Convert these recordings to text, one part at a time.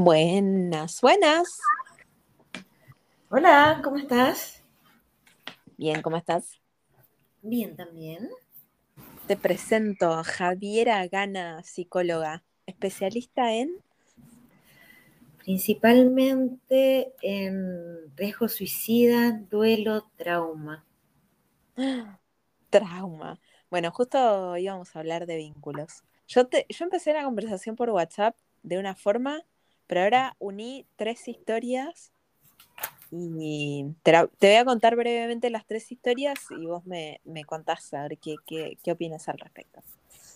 Buenas, buenas. Hola, ¿cómo estás? Bien, ¿cómo estás? Bien, también. Te presento a Javiera Gana, psicóloga, especialista en Principalmente en riesgo suicida, duelo, trauma. trauma. Bueno, justo íbamos a hablar de vínculos. Yo, te, yo empecé la conversación por WhatsApp de una forma, pero ahora uní tres historias y te, la- te voy a contar brevemente las tres historias y vos me, me contás a ver qué, qué, qué opinas al respecto.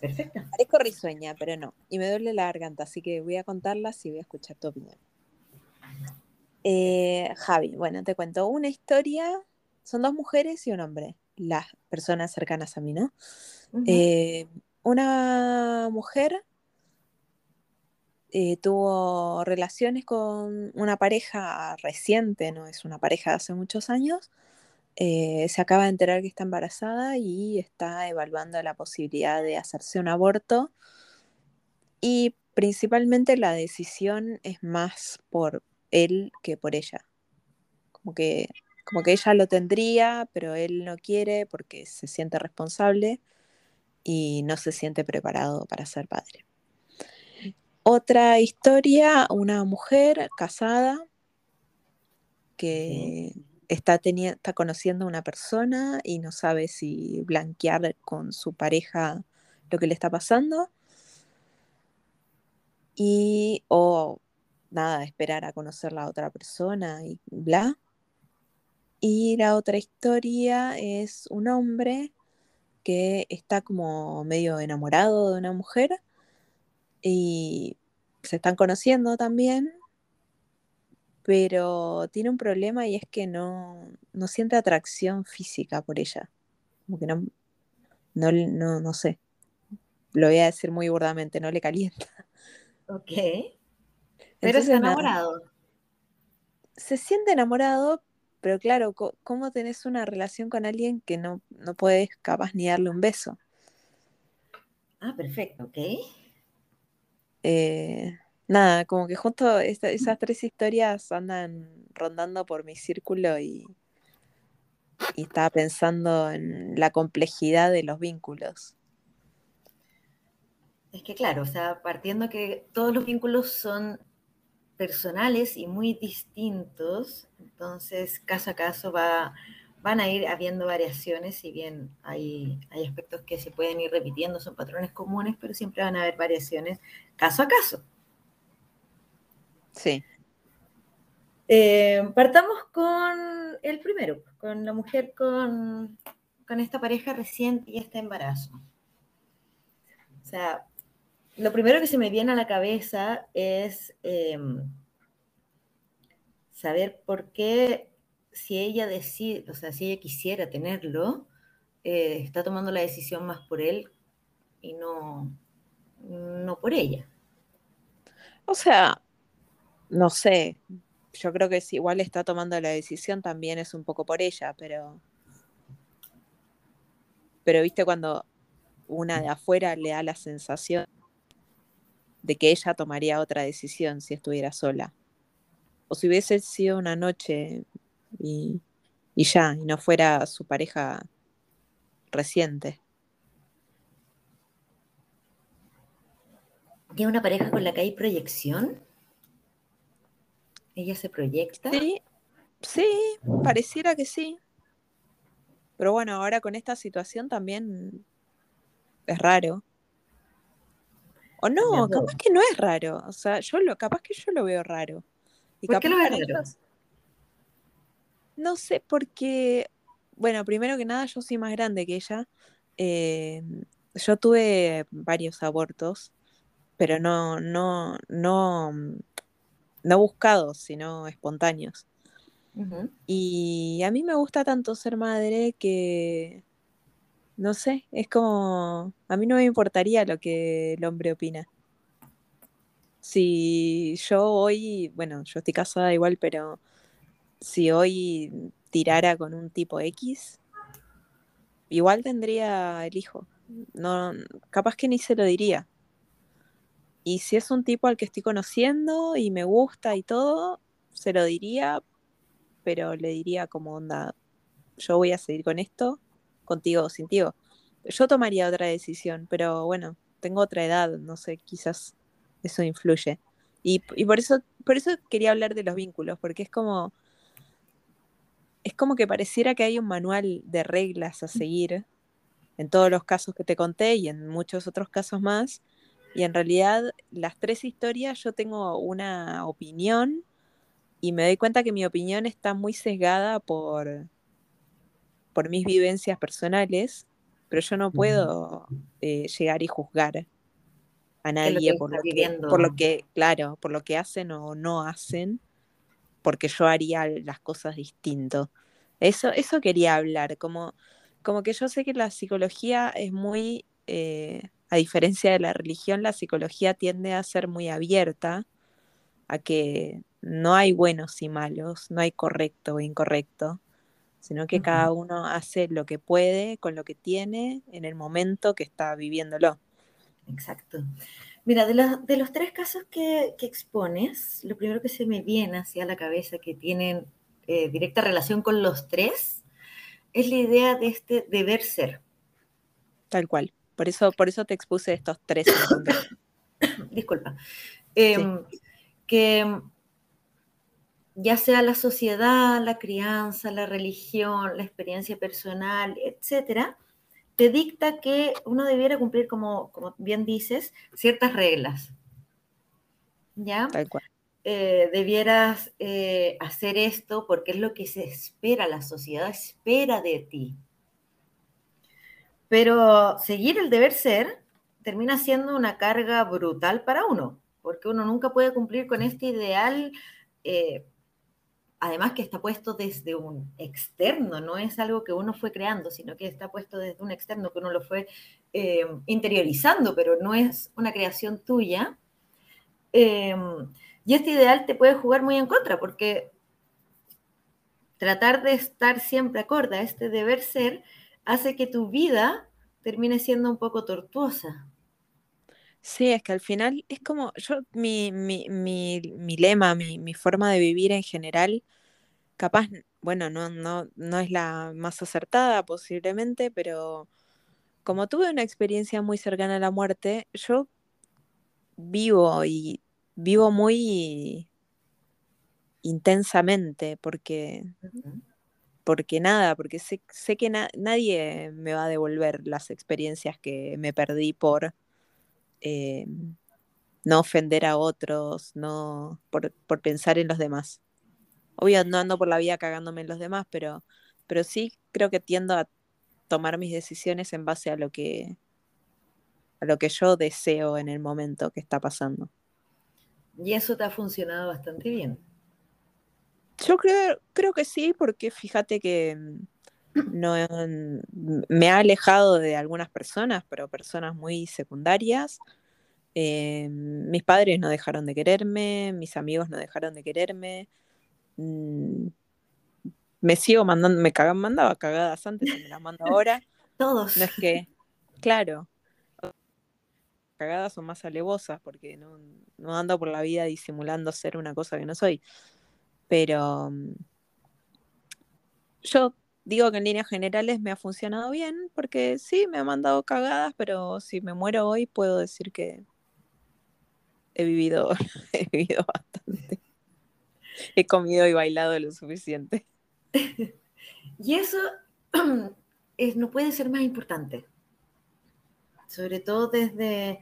Perfecto. Parezco risueña, pero no. Y me duele la garganta, así que voy a contarlas y voy a escuchar tu opinión. Eh, Javi, bueno, te cuento una historia. Son dos mujeres y un hombre, las personas cercanas a mí, ¿no? Eh, una mujer eh, tuvo relaciones con una pareja reciente, no es una pareja de hace muchos años. Eh, se acaba de enterar que está embarazada y está evaluando la posibilidad de hacerse un aborto. Y principalmente la decisión es más por él que por ella. Como que, como que ella lo tendría, pero él no quiere porque se siente responsable y no se siente preparado para ser padre. Otra historia, una mujer casada que está, está conociendo a una persona y no sabe si blanquear con su pareja lo que le está pasando. Y, o nada, esperar a conocer la otra persona y bla. Y la otra historia es un hombre que está como medio enamorado de una mujer y se están conociendo también, pero tiene un problema y es que no, no siente atracción física por ella. Como que no, no, no, no sé, lo voy a decir muy burdamente, no le calienta. Ok. Pero Entonces, está nada, enamorado. se siente enamorado, pero claro, ¿cómo tenés una relación con alguien que no, no puedes capaz ni darle un beso? Ah, perfecto, ok. Eh, nada, como que justo esas tres historias andan rondando por mi círculo y, y estaba pensando en la complejidad de los vínculos. Es que claro, o sea, partiendo que todos los vínculos son personales y muy distintos, entonces caso a caso va, van a ir habiendo variaciones, si bien hay, hay aspectos que se pueden ir repitiendo, son patrones comunes, pero siempre van a haber variaciones caso a caso. Sí, Eh, partamos con el primero, con la mujer con, con esta pareja reciente y este embarazo. O sea, lo primero que se me viene a la cabeza es eh, saber por qué si ella decide, o sea, si ella quisiera tenerlo, eh, está tomando la decisión más por él y no, no por ella. o sea, no sé, yo creo que si igual está tomando la decisión también es un poco por ella, pero, pero viste cuando una de afuera le da la sensación de que ella tomaría otra decisión si estuviera sola. O si hubiese sido una noche y, y ya, y no fuera su pareja reciente. ¿Tiene una pareja con la que hay proyección? ¿Ella se proyecta? Sí, sí, pareciera que sí. Pero bueno, ahora con esta situación también es raro. O no, capaz que no es raro. O sea, yo lo, capaz que yo lo veo raro. Y ¿Por qué capaz lo ves para raro? ellos- No sé, porque, bueno, primero que nada, yo soy más grande que ella. Eh, yo tuve varios abortos, pero no, no, no, no buscados, sino espontáneos. Y a mí me gusta tanto ser madre que, no sé, es como, a mí no me importaría lo que el hombre opina. Si yo hoy, bueno, yo estoy casada igual, pero si hoy tirara con un tipo X, igual tendría el hijo. No, capaz que ni se lo diría. Y si es un tipo al que estoy conociendo y me gusta y todo, se lo diría, pero le diría como onda, yo voy a seguir con esto, contigo o sin ti. Yo tomaría otra decisión, pero bueno, tengo otra edad, no sé, quizás eso influye. Y, por eso, por eso quería hablar de los vínculos, porque es como, es como que pareciera que hay un manual de reglas a seguir en todos los casos que te conté y en muchos otros casos más. Y en realidad las tres historias yo tengo una opinión y me doy cuenta que mi opinión está muy sesgada por, por mis vivencias personales, pero yo no puedo eh, llegar y juzgar a nadie por, lo que, por lo que, claro, por lo que hacen o no hacen, porque yo haría las cosas distinto. Eso, eso quería hablar, como, como que yo sé que la psicología es muy, eh, a diferencia de la religión, la psicología tiende a ser muy abierta, a que no hay buenos y malos, no hay correcto o incorrecto, sino que cada uno hace lo que puede con lo que tiene en el momento que está viviéndolo. Exacto. Mira, de los, de los tres casos que, expones, lo primero que se me viene hacia la cabeza que tienen eh, directa relación con los tres es la idea de este deber ser. Tal cual. Por eso, por eso te expuse estos tres. Disculpa. Em, que ya sea la sociedad, la crianza, la religión, la experiencia personal, etcétera, te dicta que uno debiera cumplir, como, como bien dices, ciertas reglas. ¿Ya? Tal cual. Eh, debieras eh, hacer esto porque es lo que se espera, la sociedad espera de ti. Pero seguir el deber ser termina siendo una carga brutal para uno, porque uno nunca puede cumplir con este ideal eh, además que está puesto desde un externo, no es algo que uno fue creando, sino que está puesto desde un externo que uno lo fue eh, interiorizando, pero no es una creación tuya. Eh, y este ideal te puede jugar muy en contra, porque tratar de estar siempre acorde a este deber ser hace que tu vida termine siendo un poco tortuosa. Sí, es que al final es como, yo, mi, mi, mi, mi lema, mi, mi, forma de vivir en general, capaz, bueno, no, no, no es la más acertada posiblemente, pero como tuve una experiencia muy cercana a la muerte, yo vivo y vivo muy intensamente porque, porque nada, porque sé, sé que nadie me va a devolver las experiencias que me perdí por eh, no ofender a otros, no por, pensar en los demás. Obvio, no ando por la vida cagándome en los demás, pero, pero sí creo que tiendo a tomar mis decisiones en base a lo que a lo que yo deseo en el momento que está pasando. Y eso te ha funcionado bastante bien. Yo creo, creo que sí, porque fíjate que no me ha alejado de algunas personas, pero personas muy secundarias. Eh, mis padres no dejaron de quererme, mis amigos no dejaron de quererme. Mm, me sigo mandando, me cagan, mandaba cagadas antes y me las mando ahora. Todos. No es que, claro, cagadas son más alevosas porque no, no ando por la vida disimulando ser una cosa que no soy. Pero mm, yo digo que en líneas generales me ha funcionado bien, porque sí, me ha mandado cagadas, pero si me muero hoy puedo decir que he vivido, he vivido bastante. He comido y bailado lo suficiente. Y eso es, no puede ser más importante, sobre todo desde,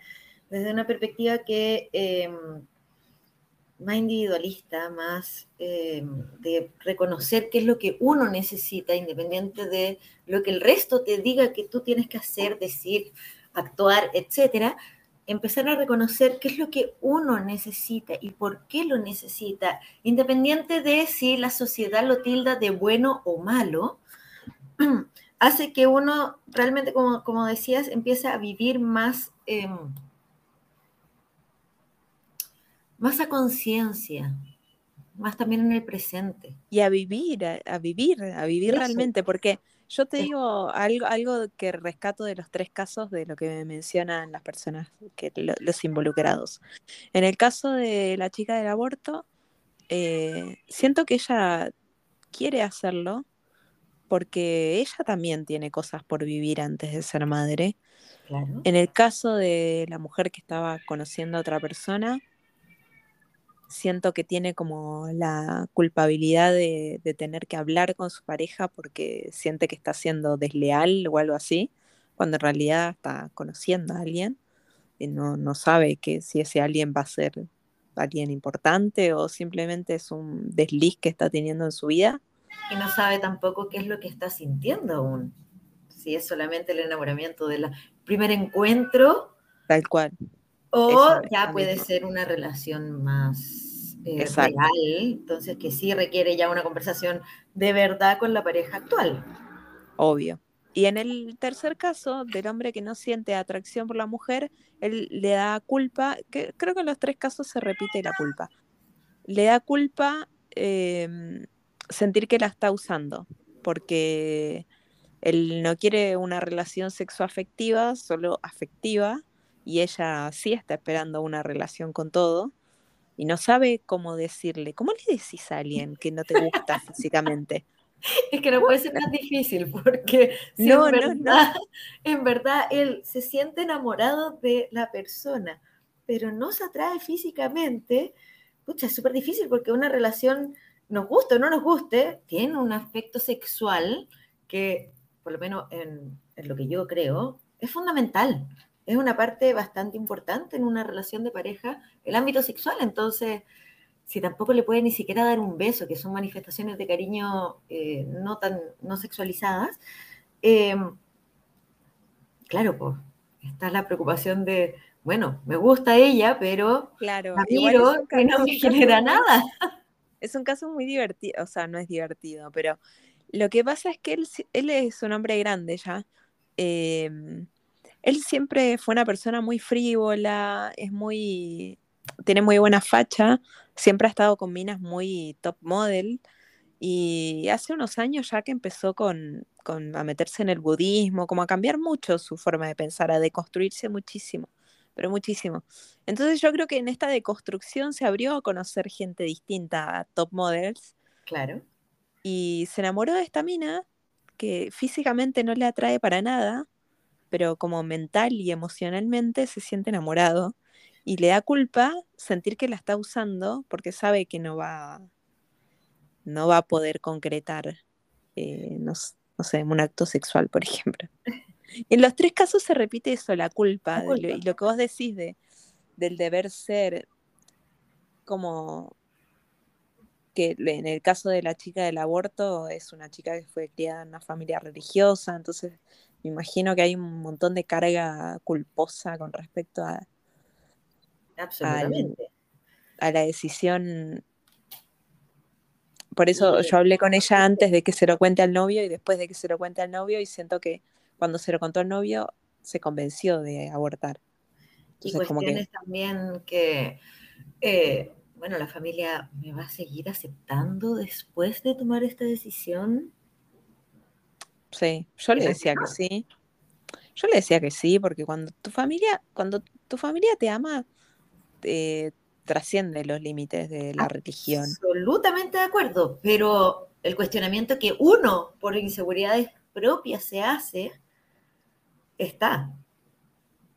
desde una perspectiva que em, más individualista, más eh, de reconocer qué es lo que uno necesita, independiente de lo que el resto te diga que tú tienes que hacer, decir, actuar, etcétera, empezar a reconocer qué es lo que uno necesita y por qué lo necesita, independiente de si la sociedad lo tilda de bueno o malo, hace que uno realmente, como, como decías, empiece a vivir más... más a conciencia, más también en el presente. Y a vivir, a, vivir, a vivir realmente, porque yo te digo algo, algo que rescato de los tres casos de lo que mencionan las personas, que los involucrados. En el caso de la chica del aborto, eh, siento que ella quiere hacerlo porque ella también tiene cosas por vivir antes de ser madre. En el caso de la mujer que estaba conociendo a otra persona, siento que tiene como la culpabilidad de, tener que hablar con su pareja porque siente que está siendo desleal o algo así, cuando en realidad está conociendo a alguien y no, no sabe que si ese alguien va a ser alguien importante o simplemente es un desliz que está teniendo en su vida. Y no sabe tampoco qué es lo que está sintiendo aún. Si es solamente el enamoramiento del primer encuentro. Tal cual. O ya puede ser una relación más eh, real, entonces que sí requiere ya una conversación de verdad con la pareja actual. Obvio. Y en el tercer caso, del hombre que no siente atracción por la mujer, él le da culpa, que creo que en los tres casos se repite la culpa. Le da culpa em, sentir que la está usando, porque él no quiere una relación sexoafectiva, solo afectiva, y ella sí está esperando una relación con todo y no sabe cómo decirle. ¿Cómo le decís a alguien que no te gusta físicamente? Es que no puede ser más difícil porque no, en, verdad, en verdad él se siente enamorado de la persona, pero no se atrae físicamente. Pucha, es súper difícil porque una relación, nos guste o no nos guste, tiene un aspecto sexual que, por lo menos en lo que yo creo, es fundamental es una parte bastante importante en una relación de pareja, el ámbito sexual. Entonces, si tampoco le puede ni siquiera dar un beso, que son manifestaciones de cariño eh, no tan no sexualizadas, eh, claro, pues está la preocupación de, bueno, me gusta ella, pero claro, miro que no me genera nada. Es un caso muy divertido, o sea, no es divertido, pero lo que pasa es que él, él es un hombre grande ya. Eh, él siempre fue una persona muy frívola, es muy, tiene muy buena facha, siempre ha estado con minas muy top model. Y hace unos años ya que empezó con, a meterse en el budismo, como a cambiar mucho su forma de pensar, a deconstruirse muchísimo, pero muchísimo. Entonces yo creo que en esta deconstrucción se abrió a conocer gente distinta a top models. Claro. Y se enamoró de esta mina que físicamente no le atrae para nada, pero como mental y emocionalmente se siente enamorado y le da culpa sentir que la está usando porque sabe que no va, no va a poder concretar, eh, no, sé, un acto sexual, por ejemplo. En los tres casos se repite eso, la culpa, y lo que vos decís de, del deber ser, como que en el caso de la chica del aborto es una chica que fue criada en una familia religiosa, entonces me imagino que hay un montón de carga culposa con respecto a, a la decisión. Por eso yo hablé con ella antes de que se lo cuente al novio y después de que se lo cuente al novio y siento que cuando se lo contó al novio se convenció de abortar. y cuestiones también que, eh, bueno, la familia me va a seguir aceptando después de tomar esta decisión. Sí, yo le decía que sí. Yo le decía que sí, porque cuando tu familia, cuando tu familia te ama, trasciende los límites de la religión. Absolutamente de acuerdo, pero el cuestionamiento que uno por inseguridades propias se hace está.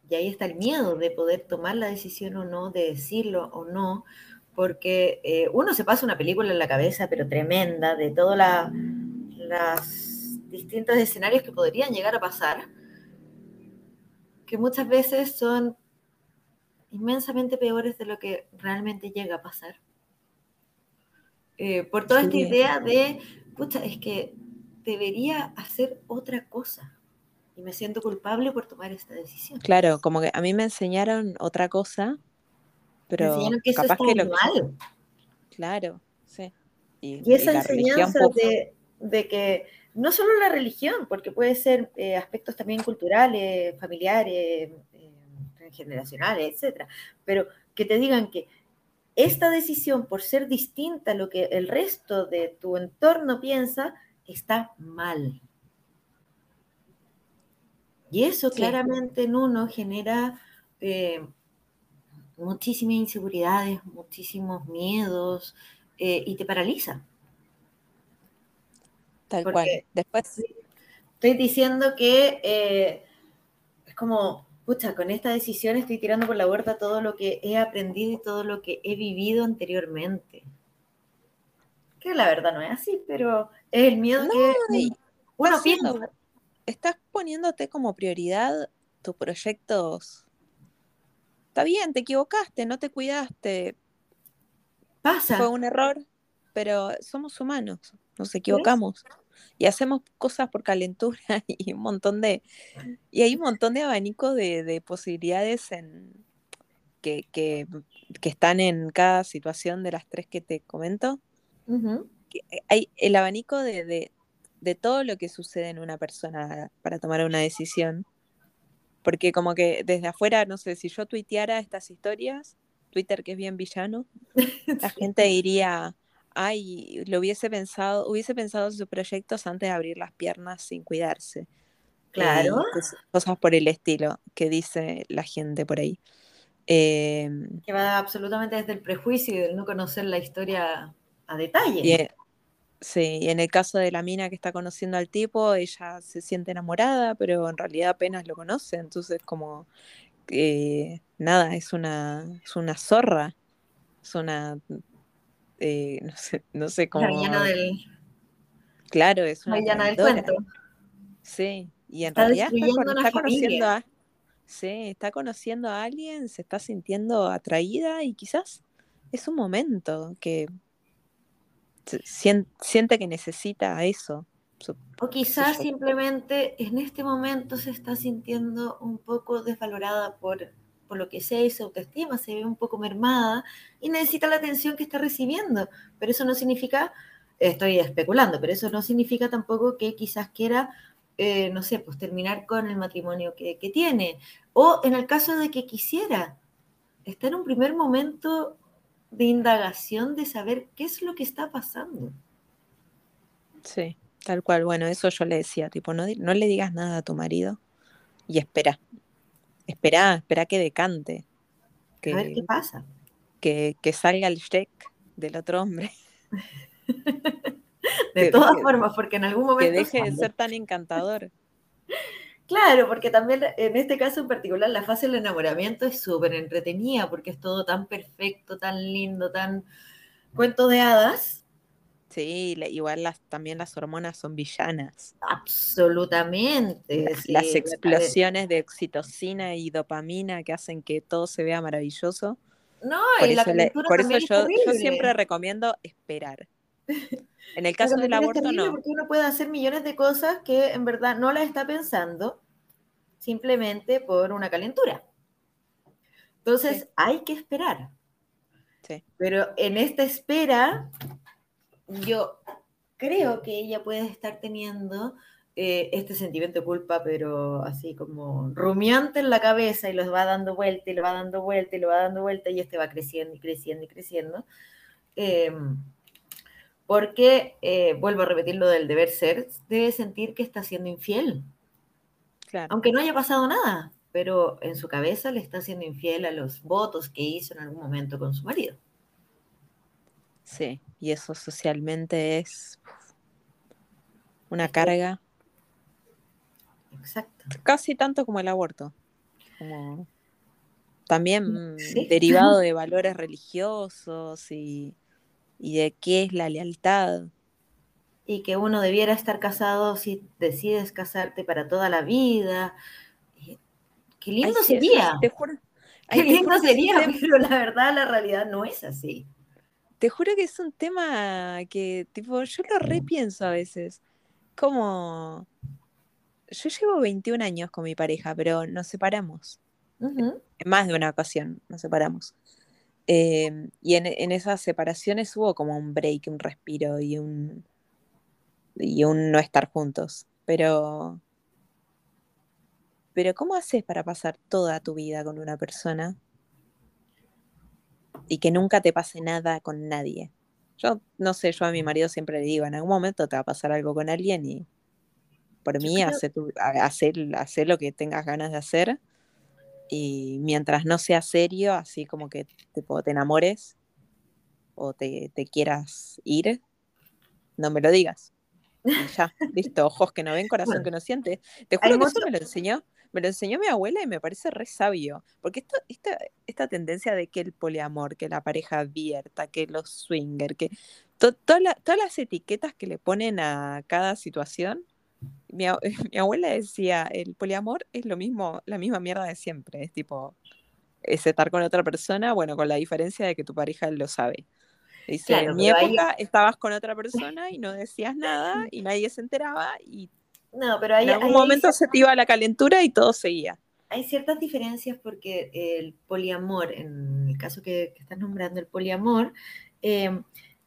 Y ahí está el miedo de poder tomar la decisión o no, de decirlo o no, porque eh, uno se pasa una película en la cabeza, pero tremenda, de todas las distintos escenarios que podrían llegar a pasar, que muchas veces son inmensamente peores de lo que realmente llega a pasar. Eh, por toda esta idea de, pucha, es que debería hacer otra cosa y me siento culpable por tomar esta decisión. Claro, como que a mí me enseñaron otra cosa, pero me que capaz que lo mal. Claro, sí. Y, esa enseñanza de, de, que no solo la religión, porque puede ser eh, aspectos también culturales, familiares, eh, generacionales, etcétera, pero que te digan que esta decisión, por ser distinta a lo que el resto de tu entorno piensa, está mal. Y eso claramente en uno genera eh, muchísimas inseguridades, muchísimos miedos eh, y te paraliza. Tal cual. Después. Estoy diciendo que eh, es como, pucha, con esta decisión estoy tirando por la huerta todo lo que he aprendido y todo lo que he vivido anteriormente. Que la verdad no es así, pero es el miedo que uno piensa. Estás poniéndote como prioridad tus proyectos. Está bien, te equivocaste, no te cuidaste. Pasa. Fue un error, pero somos humanos, nos equivocamos y hacemos cosas por calentura y un montón de y hay un montón de abanico de, posibilidades en que, que, están en cada situación de las tres que te comento. Hay el abanico de, de, todo lo que sucede en una persona para tomar una decisión. Porque como que desde afuera, no sé, si yo tuiteara estas historias, Twitter que es bien villano, la gente diría, ay, lo hubiese pensado, hubiese pensado sus proyectos antes de abrir las piernas sin cuidarse. Claro. cosas por el estilo que dice la gente por ahí. Em, que va absolutamente desde el prejuicio y del no conocer la historia a detalle. sí, y en el caso de la mina que está conociendo al tipo, ella se siente enamorada, pero en realidad apenas lo conoce, entonces como eh, nada, es una, es una zorra, es una eh, no, sé, no sé cómo. La del. Claro, es una. La del cuento. Sí, y en realidad está, conociendo a. Sí, está conociendo a alguien, se está sintiendo atraída y quizás es un momento que siente que necesita eso. O quizás simplemente en este momento se está sintiendo un poco desvalorada por lo que sea y su autoestima se ve un poco mermada y necesita la atención que está recibiendo. Pero eso no significa, estoy especulando, pero eso no significa tampoco que quizás quiera, eh, no sé, pues terminar con el matrimonio que, tiene. O en el caso de que quisiera, está en un primer momento de indagación de saber qué es lo que está pasando. Sí, tal cual. Bueno, eso yo le decía, tipo, no, no le digas nada a tu marido y espera espera, espera que decante. Que, a ver qué pasa. Que, salga el check del otro hombre. de todas formas, porque en algún momento. Que deje de ser tan encantador. Claro, porque también en este caso en particular la fase del enamoramiento es súper entretenida porque es todo tan perfecto, tan lindo, tan cuento de hadas, Sí, igual las, también las hormonas son villanas. Absolutamente. Las, explosiones de oxitocina y dopamina que hacen que todo se vea maravilloso. No, por y eso, la por eso yo, yo, siempre recomiendo esperar. En el caso del aborto, no. Porque uno puede hacer millones de cosas que en verdad no las está pensando simplemente por una calentura. Entonces, hay que esperar. Sí. Pero en esta espera yo creo que ella puede estar teniendo eh, este sentimiento de culpa, pero así como rumiante en la cabeza y los va dando vuelta y lo va dando vuelta y lo va dando vuelta y este va creciendo y creciendo y creciendo. Em, porque, eh, vuelvo a repetir lo del deber ser, debe sentir que está siendo infiel. Aunque no haya pasado nada, pero en su cabeza le está siendo infiel a los votos que hizo en algún momento con su marido. Sí, y eso socialmente es una carga. Exacto. Casi tanto como el aborto. también derivado de valores religiosos y, de qué es la lealtad. Y que uno debiera estar casado si decides casarte para toda la vida. Qué lindo sería. Qué lindo sería, pero la verdad, la realidad no es así. Te juro que es un tema que, tipo, yo lo repienso a veces. Como. Yo llevo 21 años con mi pareja, pero nos separamos. En más de una ocasión nos separamos. Em, y en, esas separaciones hubo como un break, un respiro y un. y un no estar juntos. Pero. Pero, ¿cómo haces para pasar toda tu vida con una persona y que nunca te pase nada con nadie. Yo no sé, yo a mi marido siempre le digo, en algún momento te va a pasar algo con alguien y por mí hacer, hacer lo que tengas ganas de hacer y mientras no sea serio, así como que te enamores o te, te quieras ir, no me lo digas. Y ya, listo, ojos que no ven, corazón que no siente. Te juro que eso me lo enseñó, me lo enseñó mi abuela y me parece re sabio. Porque esto, esta, esta tendencia de que el poliamor, que la pareja abierta, que los swinger, que todas las etiquetas que le ponen a cada situación. Mi, mi, abuela decía, el poliamor es lo mismo, la misma mierda de siempre. Es tipo, es estar con otra persona, bueno, con la diferencia de que tu pareja lo sabe. Dice, en mi época estabas con otra persona y no decías nada y nadie se enteraba y no, pero en algún momento se te iba la calentura y todo seguía. Hay ciertas diferencias porque el poliamor, en el caso que, estás nombrando el poliamor, eh,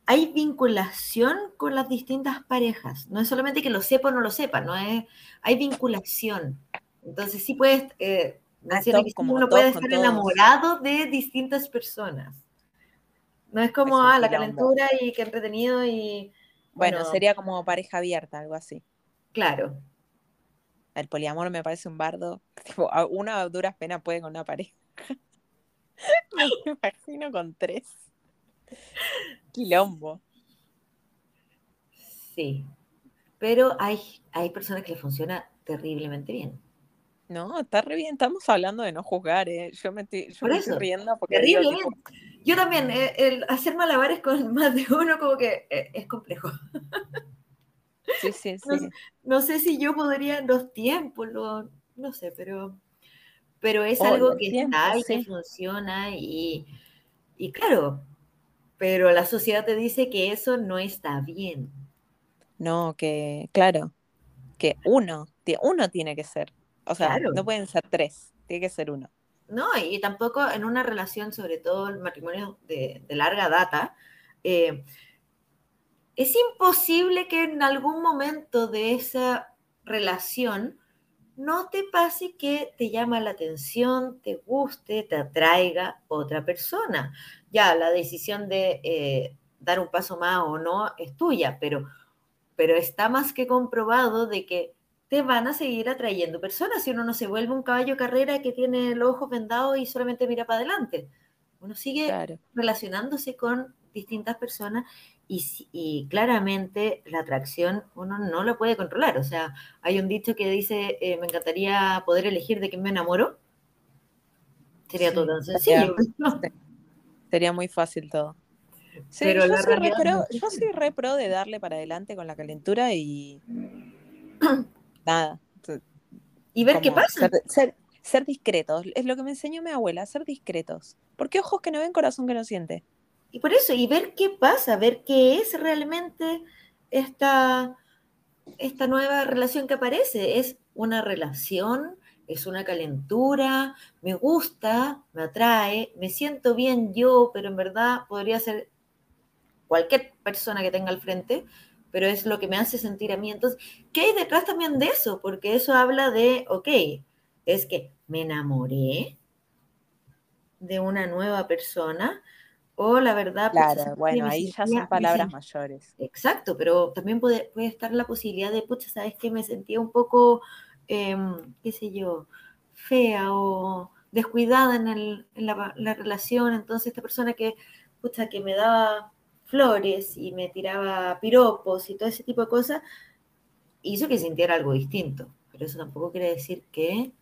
hay vinculación con las distintas parejas. No es solamente que lo sepa o no lo sepa, no es, hay vinculación. Entonces sí puedes, eh, ah, uno puede estar enamorado de distintas personas. No es como, ah, la calentura y qué entretenido y... Bueno, sería como pareja abierta, algo así. Claro. El poliamor me parece un bardo. Tipo, una a duras penas puede con una pareja. me imagino con tres. Quilombo. Sí. Pero hay, hay personas que le funciona terriblemente bien. No, está re bien. Estamos hablando de no juzgar, ¿eh? Yo me estoy, yo estoy riendo porque. Terrible Yo también, eh, el hacer malabares con más de uno, como que eh, es complejo. Sí, sí, sí. No, sé si yo podría en los tiempos, no sé, pero, pero es oh, algo que está y que funciona y, y claro, pero la sociedad te dice que eso no está bien. No, que, claro, que uno, uno tiene que ser. O sea, no pueden ser tres, tiene que ser uno. No, y tampoco en una relación, sobre todo el matrimonio de, larga data, eh, es imposible que en algún momento de esa relación no te pase que te llama la atención, te guste, te atraiga otra persona. Ya la decisión de eh, dar un paso más o no es tuya, pero, pero está más que comprobado de que te van a seguir atrayendo personas si uno no se vuelve un caballo carrera que tiene los ojos vendados y solamente mira para adelante. Uno sigue relacionándose con distintas personas y, claramente la atracción uno no lo puede controlar. O sea, hay un dicho que dice, eh, me encantaría poder elegir de quién me enamoro. Sería todo tan sencillo. Sería, muy fácil todo. Pero yo, soy re pro, yo soy re pro de darle para adelante con la calentura y nada. Y ver qué pasa. Ser, discretos. Es lo que me enseñó mi abuela, ser discretos. Porque ojos que no ven, corazón que no siente. Y por eso, y ver qué pasa, ver qué es realmente esta, esta nueva relación que aparece. Es una relación, es una calentura, me gusta, me atrae, me siento bien yo, pero en verdad podría ser cualquier persona que tenga al frente pero es lo que me hace sentir a mí. Entonces, ¿qué hay detrás también de eso? Porque eso habla de, ok, es que me enamoré de una nueva persona o la verdad... Pues, claro, bueno, ahí ya son palabras mayores. Exacto, pero también puede, puede estar la posibilidad de, pucha, ¿sabes qué? Me sentía un poco, em, qué sé yo, fea o descuidada en, el, en la, la, relación, entonces esta persona que, pucha, que me daba flores y me tiraba piropos y todo ese tipo de cosas, hizo que sintiera algo distinto. Pero eso tampoco quiere decir que,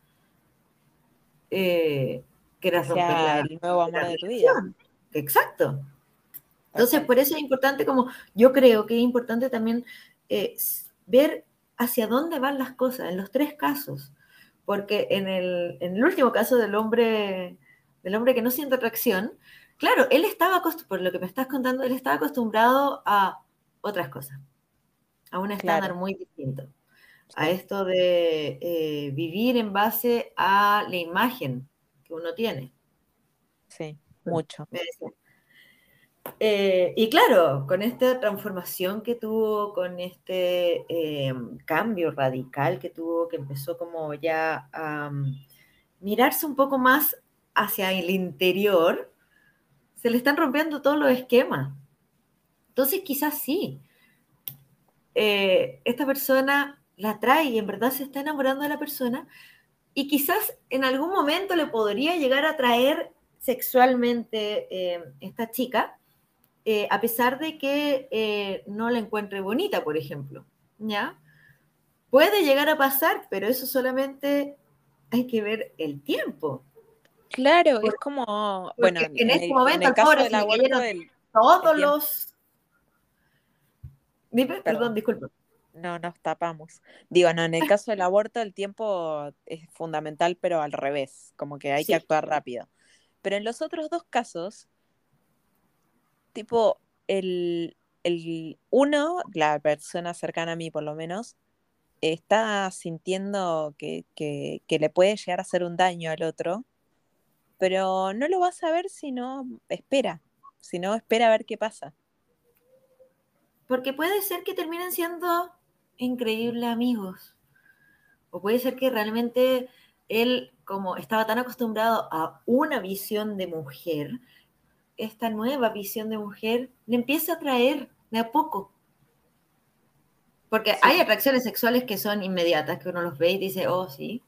eh, que era romper el nuevo amor de tu vida. Exacto. Entonces, por eso es importante, como yo creo que es importante también eh, ver hacia dónde van las cosas en los tres casos. Porque en el, en el último caso del hombre, del hombre que no siente atracción, Claro, él estaba, por lo que me estás contando, él estaba acostumbrado a otras cosas, a un estándar muy distinto, a esto de eh, vivir en base a la imagen que uno tiene. Sí, mucho. Eh, y claro, con esta transformación que tuvo, con este em, cambio radical que tuvo, que empezó como ya a mm, mirarse un poco más hacia el interior, se le están rompiendo todos los esquemas. Entonces quizás sí, eh, esta persona la trae y en verdad se está enamorando de la persona y quizás en algún momento le podría llegar a traer sexualmente eh, esta chica, eh, a pesar de que no la encuentre bonita, por ejemplo, ¿ya? Puede llegar a pasar, pero eso solamente hay que ver el tiempo. Claro, es como, bueno, en, este momento, el caso del abuelo, todos los... Dime, perdón, disculpa. No, nos tapamos. Digo, no, en el caso del aborto el tiempo es fundamental, pero al revés, como que hay que actuar rápido. Pero en los otros dos casos, tipo, el, el uno, la persona cercana a mí por lo menos, está sintiendo que, que, le puede llegar a hacer un daño al otro, pero no lo vas a ver si no espera, si no espera a ver qué pasa. Porque puede ser que terminen siendo increíbles amigos. O puede ser que realmente él, como estaba tan acostumbrado a una visión de mujer, esta nueva visión de mujer le empieza a traer de a poco. Porque hay atracciones sexuales que son inmediatas, que uno los ve y dice, oh, sí,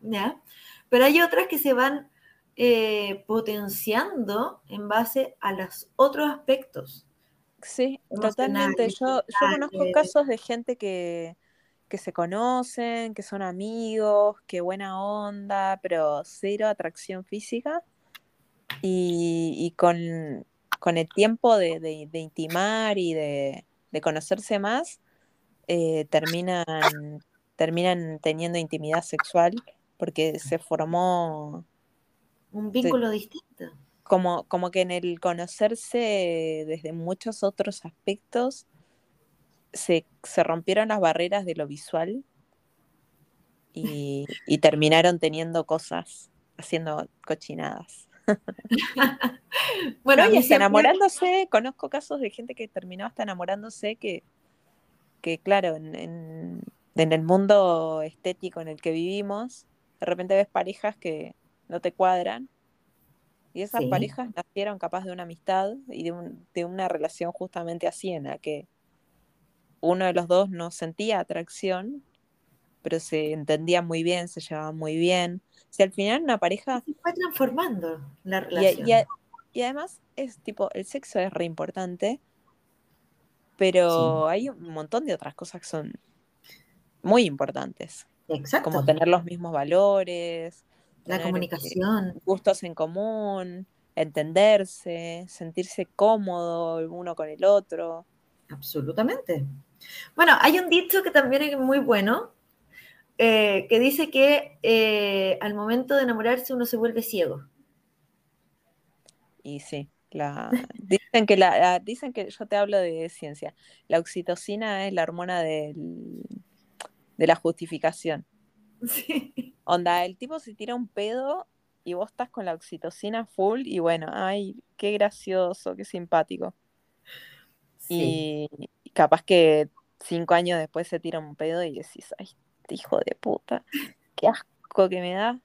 ¿ya? Pero hay otras que se van eh, potenciando en base a los otros aspectos. Sí, totalmente. Yo, yo conozco casos de gente que, que se conocen, que son amigos, que buena onda, pero cero atracción física. Y, con, el tiempo de, intimar y de, conocerse más, eh, terminan, terminan teniendo intimidad sexual porque se formó un vínculo distinto. Como, como que en el conocerse desde muchos otros aspectos se, rompieron las barreras de lo visual y, terminaron teniendo cosas, haciendo cochinadas. bueno, y enamorándose, conozco casos de gente que terminó hasta enamorándose que, que claro, en, en, el mundo estético en el que vivimos, de repente ves parejas que no te cuadran. Y esas parejas nacieron capaz de una amistad y de, de, una relación justamente así, en la que uno de los dos no sentía atracción, pero se entendía muy bien, se llevaba muy bien. Si al final una pareja... Se fue transformando la relación. Y, además es tipo, el sexo es re importante, pero hay un montón de otras cosas que son muy importantes. Exacto. Como tener los mismos valores, la comunicación. Gustos en común, entenderse, sentirse cómodo uno con el otro. Absolutamente. Bueno, hay un dicho que también es muy bueno, eh, que dice que eh, al momento de enamorarse uno se vuelve ciego. Y sí, la, dicen, que la, dicen que yo te hablo de ciencia. La oxitocina es la hormona del, de la justificación. Sí. Onda, el tipo se tira un pedo y vos estás con la oxitocina full y bueno, ay, qué gracioso, qué simpático. Y capaz que cinco años después se tira un pedo y decís, ay, este hijo de puta, qué asco que me da.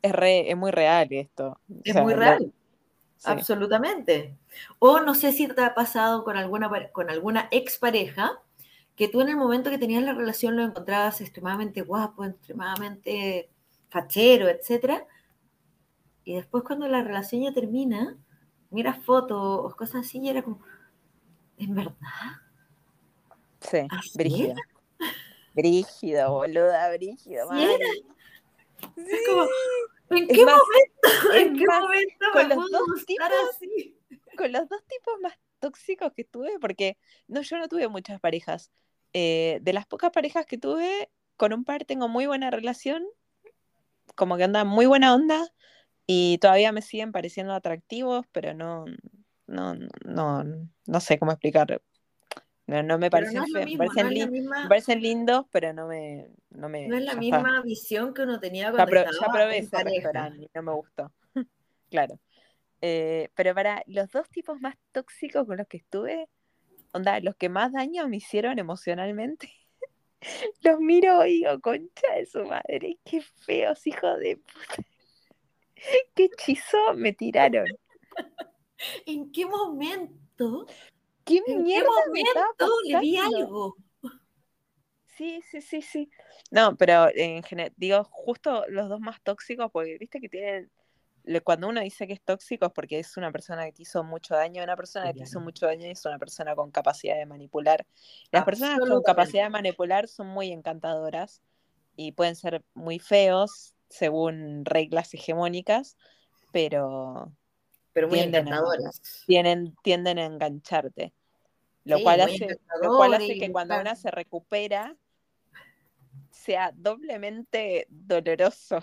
Es, es muy real esto. Es muy real. Absolutamente. O no sé si te ha pasado con alguna, con alguna expareja que tú en el momento que tenías la relación lo encontrabas extremadamente guapo, extremadamente fachero, etc. Y después cuando la relación ya termina, miras fotos o cosas así y era como, ¿en verdad? Sí, brígido. Brígido, boluda, brígido. ¿Sí Es como, ¿en qué momento? ¿En qué momento con los dos tipos, así? Con los dos tipos más tóxicos que tuve, porque no, yo no tuve muchas parejas, eh, de las pocas parejas que tuve, con un par tengo muy buena relación, como que andan muy buena onda y todavía me siguen pareciendo atractivos, pero no, no, no, no sé cómo explicar. No, me parecen, me, parecen lindos, pero no me... No, me, no es la misma visión que uno tenía cuando ya, estaba probé ese restaurante y no me gustó. claro. Eh, pero para los dos tipos más tóxicos con los que estuve, onda, los que más daño me hicieron emocionalmente, los miro y digo, concha de su madre, qué feos, hijos de puta. ¿Qué hechizo me tiraron? ¿En qué momento? ¿Qué ¿En qué momento le vi algo? Sí, sí, sí, sí. No, pero en general, digo, justo los dos más tóxicos, porque viste que tienen, cuando uno dice que es tóxico es porque es una persona que te hizo mucho daño, una persona que te hizo mucho daño es una persona con capacidad de manipular. Las personas con capacidad de manipular son muy encantadoras y pueden ser muy feos según reglas hegemónicas, pero Pero muy tienden a- encantadoras. tienen, tienden a engancharte. Lo Sí, cual hace, lo cual hace que cuando una se recupera sea doblemente doloroso.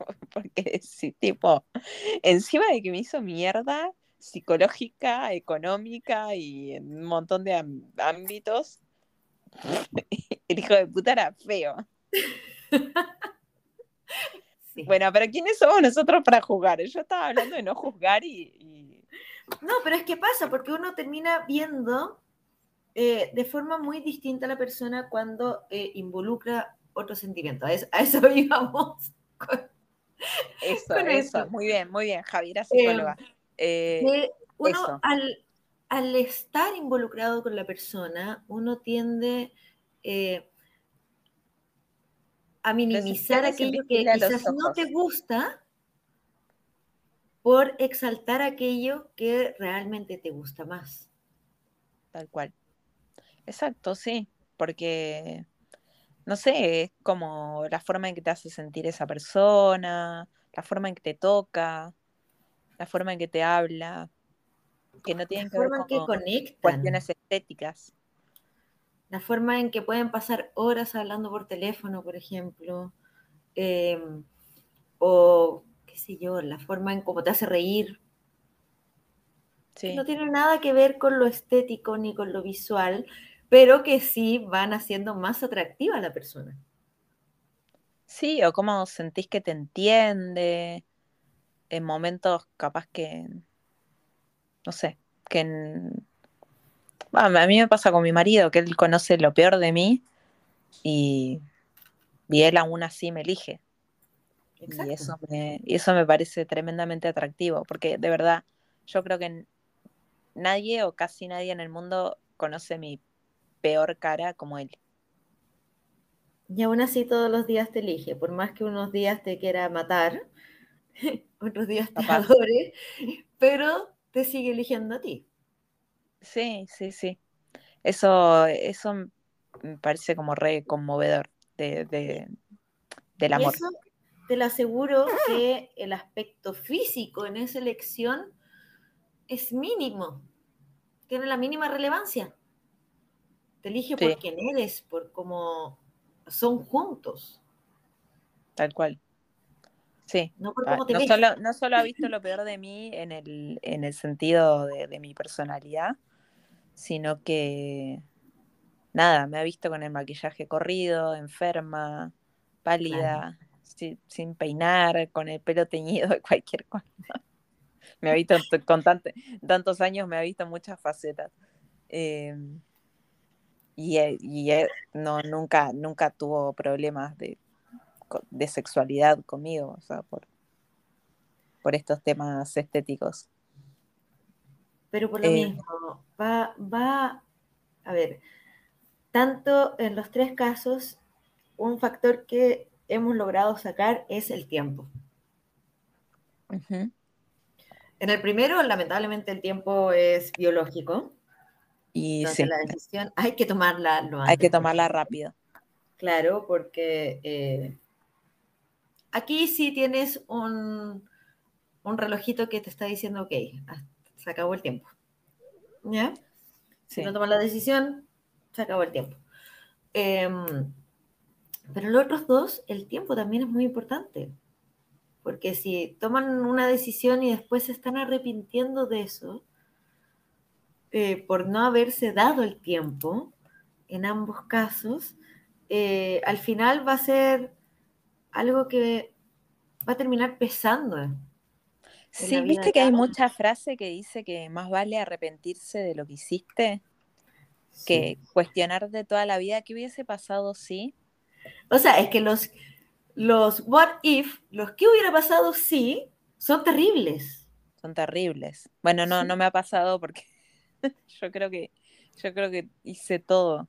Porque sí, tipo, encima de que me hizo mierda psicológica, económica y en un montón de ámbitos, el hijo de puta era feo. Sí. Bueno, pero ¿quiénes somos nosotros para juzgar? Yo estaba hablando de no juzgar y, y- No, pero es que pasa, porque uno termina viendo eh, de forma muy distinta a la persona cuando eh, involucra otro sentimiento. A eso, a eso íbamos. eso, Con eso. eso. Muy bien, muy bien, Javiera, psicóloga. Eh, uno al, al estar involucrado con la persona, uno tiende eh, a minimizar aquello que quizás no te gusta por exaltar aquello que realmente te gusta más. Tal cual. Exacto, sí, porque, no sé, es como la forma en que te hace sentir esa persona, la forma en que te toca, la forma en que te habla, que no La tienen que ver que con conectan. cuestiones estéticas. La forma en que pueden pasar horas hablando por teléfono, por ejemplo. eh, o, qué sé yo, la forma en cómo te hace reír. que Sí, no tiene nada que ver con lo estético ni con lo visual, pero que sí van haciendo más atractiva a la persona. sí, o cómo sentís que te entiende en momentos capaz que, no sé, que en- Bueno, a mí me pasa con mi marido, que él conoce lo peor de mí y, y él aún así me elige. Exacto. Y eso me, eso me parece tremendamente atractivo, porque de verdad, yo creo que nadie o casi nadie en el mundo conoce mi peor cara como él. Y aún así todos los días te elige, por más que unos días te quiera matar, otros días te adore, pero te sigue eligiendo a ti. Sí, sí, sí. Eso, eso me parece como re conmovedor de, de- del amor. eso te lo aseguro que el aspecto físico en esa elección es mínimo, tiene la mínima relevancia. Te elige Sí. por quién eres, por cómo son juntos, Tal cual. Sí. no por Ah, No solo, no solo ha visto lo peor de mí en el, en el sentido de, de mi personalidad, sino que, nada, me ha visto con el maquillaje corrido, enferma, pálida, si- sin peinar, con el pelo teñido de cualquier cosa. Me ha visto con tant- tantos años, me ha visto muchas facetas. Eh, y él- y él no, nunca, nunca tuvo problemas de, de sexualidad conmigo, o sea, por, por estos temas estéticos. Pero por lo Eh. mismo, va, va, a ver, tanto en los tres casos, un factor que hemos logrado sacar es el tiempo. En el primero, lamentablemente, el tiempo es biológico. Y Entonces sí, la decisión hay que tomarla lo hay que antes tomarla rápido. Claro, porque eh, aquí sí tienes un, un relojito que te está diciendo, ok, hasta- se acabó el tiempo. ¿Ya? Si no tomas la decisión, se acabó el tiempo. Em, pero los otros dos, el tiempo también es muy importante. Porque si toman una decisión y después se están arrepintiendo de eso, eh, por no haberse dado el tiempo, en ambos casos, eh, al final va a ser algo que va a terminar pesando. Sí, viste que hay mucha frase que dice que más vale arrepentirse de lo que hiciste que Sí. cuestionarte toda la vida qué hubiese pasado si. O sea, es que los, los what if, los que hubiera pasado si, son terribles. Son terribles. Bueno, no, no me ha pasado porque yo creo que yo creo que hice todo.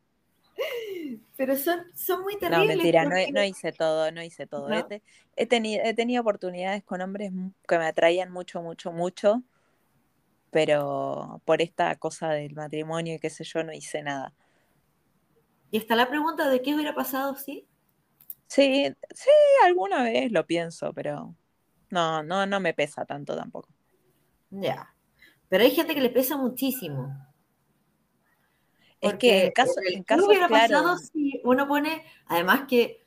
Pero son, son muy terribles. No, mentira, no, hice todo, no hice todo. He, tenido, he tenido oportunidades con hombres que me atraían mucho, mucho, mucho, pero por esta cosa del matrimonio y qué sé yo, no hice nada. Y está la pregunta de qué hubiera pasado si. Sí, sí, alguna vez lo pienso, pero no, no, no me pesa tanto tampoco. Ya. Pero hay gente que le pesa muchísimo. Es que en caso, en caso hubiera pasado si uno pone, además que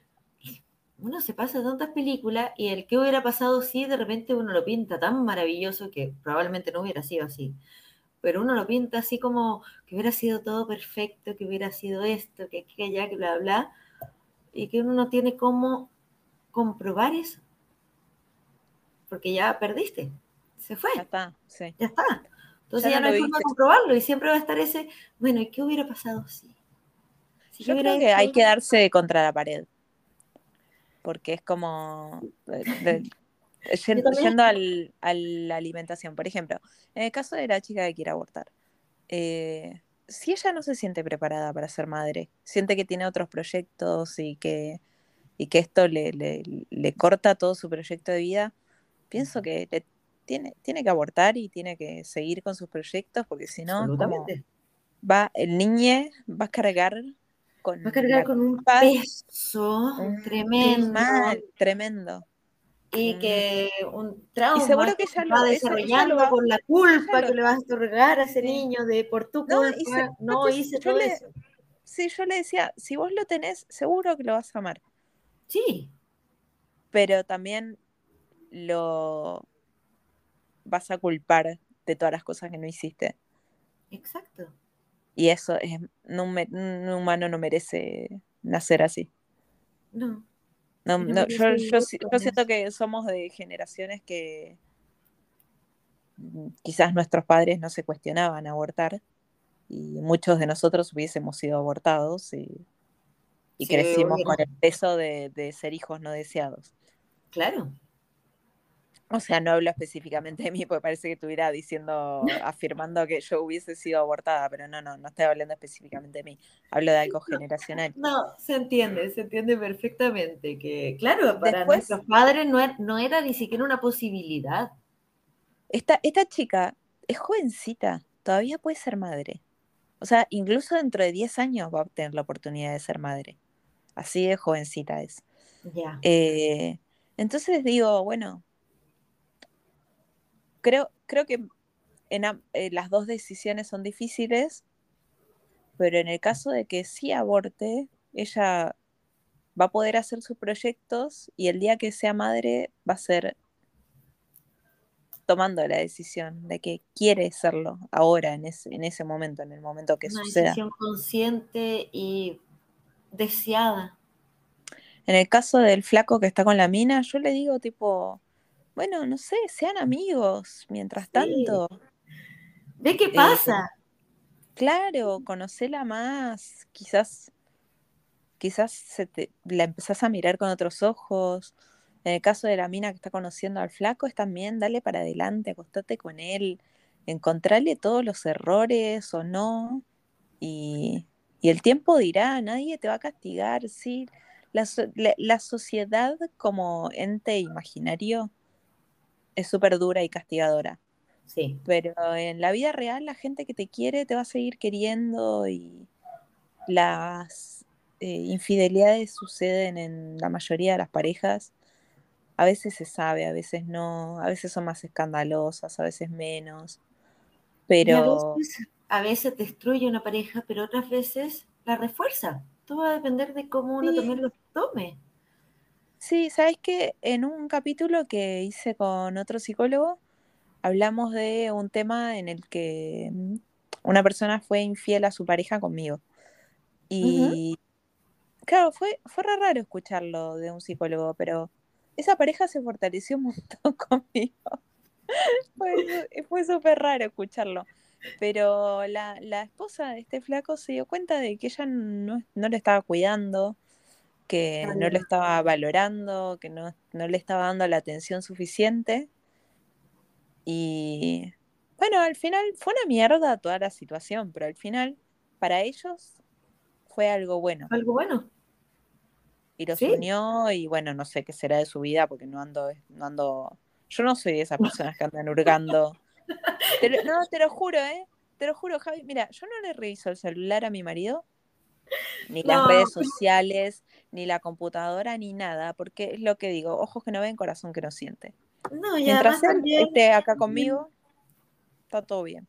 uno se pasa tantas películas y el que hubiera pasado si de repente uno lo pinta tan maravilloso que probablemente no hubiera sido así. Pero uno lo pinta así como que hubiera sido todo perfecto, que hubiera sido esto, que aquella, que bla, bla y que uno no tiene cómo comprobar eso. Porque ya perdiste, se fue. Ya está, sí. Ya está. Entonces ya, no, hay forma de comprobarlo y siempre va a estar ese, bueno, ¿y qué hubiera pasado si? yo creo que hay que darse contra la pared. Porque es como. yendo al, a la alimentación, por ejemplo, en el caso de la chica que quiere abortar, eh, si ella no se siente preparada para ser madre, siente que tiene otros proyectos y que, y que esto le, le, corta todo su proyecto de vida, pienso que tiene, tiene que abortar y tiene que seguir con sus proyectos, porque si no, va, el niño va a cargar con, va a cargar con un peso tremendo. tremendo y que un trauma y seguro que ya lo, va desarrollando por la culpa que le vas a otorgar a ese niño de por tu culpa no, hice todo eso. Sí, yo le decía, si vos lo tenés, seguro que lo vas a amar. Sí. Pero también lo vas a culpar de todas las cosas que no hiciste. Exacto. Y eso es, un humano no merece nacer así. No. No, no, yo, yo, siento que somos de generaciones que mm, quizás nuestros padres no se cuestionaban abortar y muchos de nosotros hubiésemos sido abortados y, crecimos con el peso de, de, ser hijos no deseados. Claro. O sea, no hablo específicamente de mí, porque parece que estuviera diciendo, afirmando que yo hubiese sido abortada, pero no, no, no estoy hablando específicamente de mí. Hablo de algo generacional. No, se entiende, se entiende perfectamente que, claro, para nuestros padres no era, no era ni siquiera una posibilidad. Esta, esta chica es jovencita, todavía puede ser madre. O sea, incluso dentro de 10 años va a tener la oportunidad de ser madre. Así de jovencita es. Ya. Eh, entonces digo, bueno, creo, creo que en, eh, las dos decisiones son difíciles, pero en el caso de que sí aborte, ella va a poder hacer sus proyectos y el día que sea madre va a ser tomando la decisión de que quiere serlo ahora, en ese, en ese momento, en el momento que Una suceda. decisión consciente y deseada. En el caso del flaco que está con la mina, yo le digo tipo, bueno, no sé, sean amigos mientras tanto. Ve qué eh, pasa. claro, conocela más, quizás, quizás se te, la empezás a mirar con otros ojos. En el caso de la mina que está conociendo al flaco, es también dale para adelante, acostate con él, encontrarle todos los errores o no. Y, el tiempo dirá, nadie te va a castigar, sí. la sociedad como ente imaginario es súper dura y castigadora. Sí. Pero en la vida real la gente que te quiere te va a seguir queriendo y las eh, infidelidades suceden en la mayoría de las parejas. A veces se sabe, a veces no, a veces son más escandalosas, a veces menos. Pero... A veces, destruye una pareja, pero otras veces la refuerza. Todo va a depender de cómo uno también lo tome. Sí, sabes que en un capítulo que hice con otro psicólogo, hablamos de un tema en el que mm, una persona fue infiel a su pareja conmigo. Y claro, fue, fue raro escucharlo de un psicólogo, pero esa pareja se fortaleció un montón conmigo. fue fue súper raro escucharlo. Pero la, la, esposa de este flaco se dio cuenta de que ella no, no le estaba cuidando, que no lo estaba valorando, que no, no le estaba dando la atención suficiente. Y bueno, al final fue una mierda toda la situación, pero al final para ellos fue algo bueno. Algo bueno. Y los unió y bueno, no sé qué será de su vida porque no ando, no ando, yo no soy de esas personas que andan hurgando. no, te lo juro, ¿eh? Te lo juro, Javi. Mira, yo no le reviso el celular a mi marido, ni las redes sociales, ni la computadora, ni nada, porque es lo que digo, ojos que no ven, corazón que no siente. No, Mientras él esté acá conmigo, está todo bien.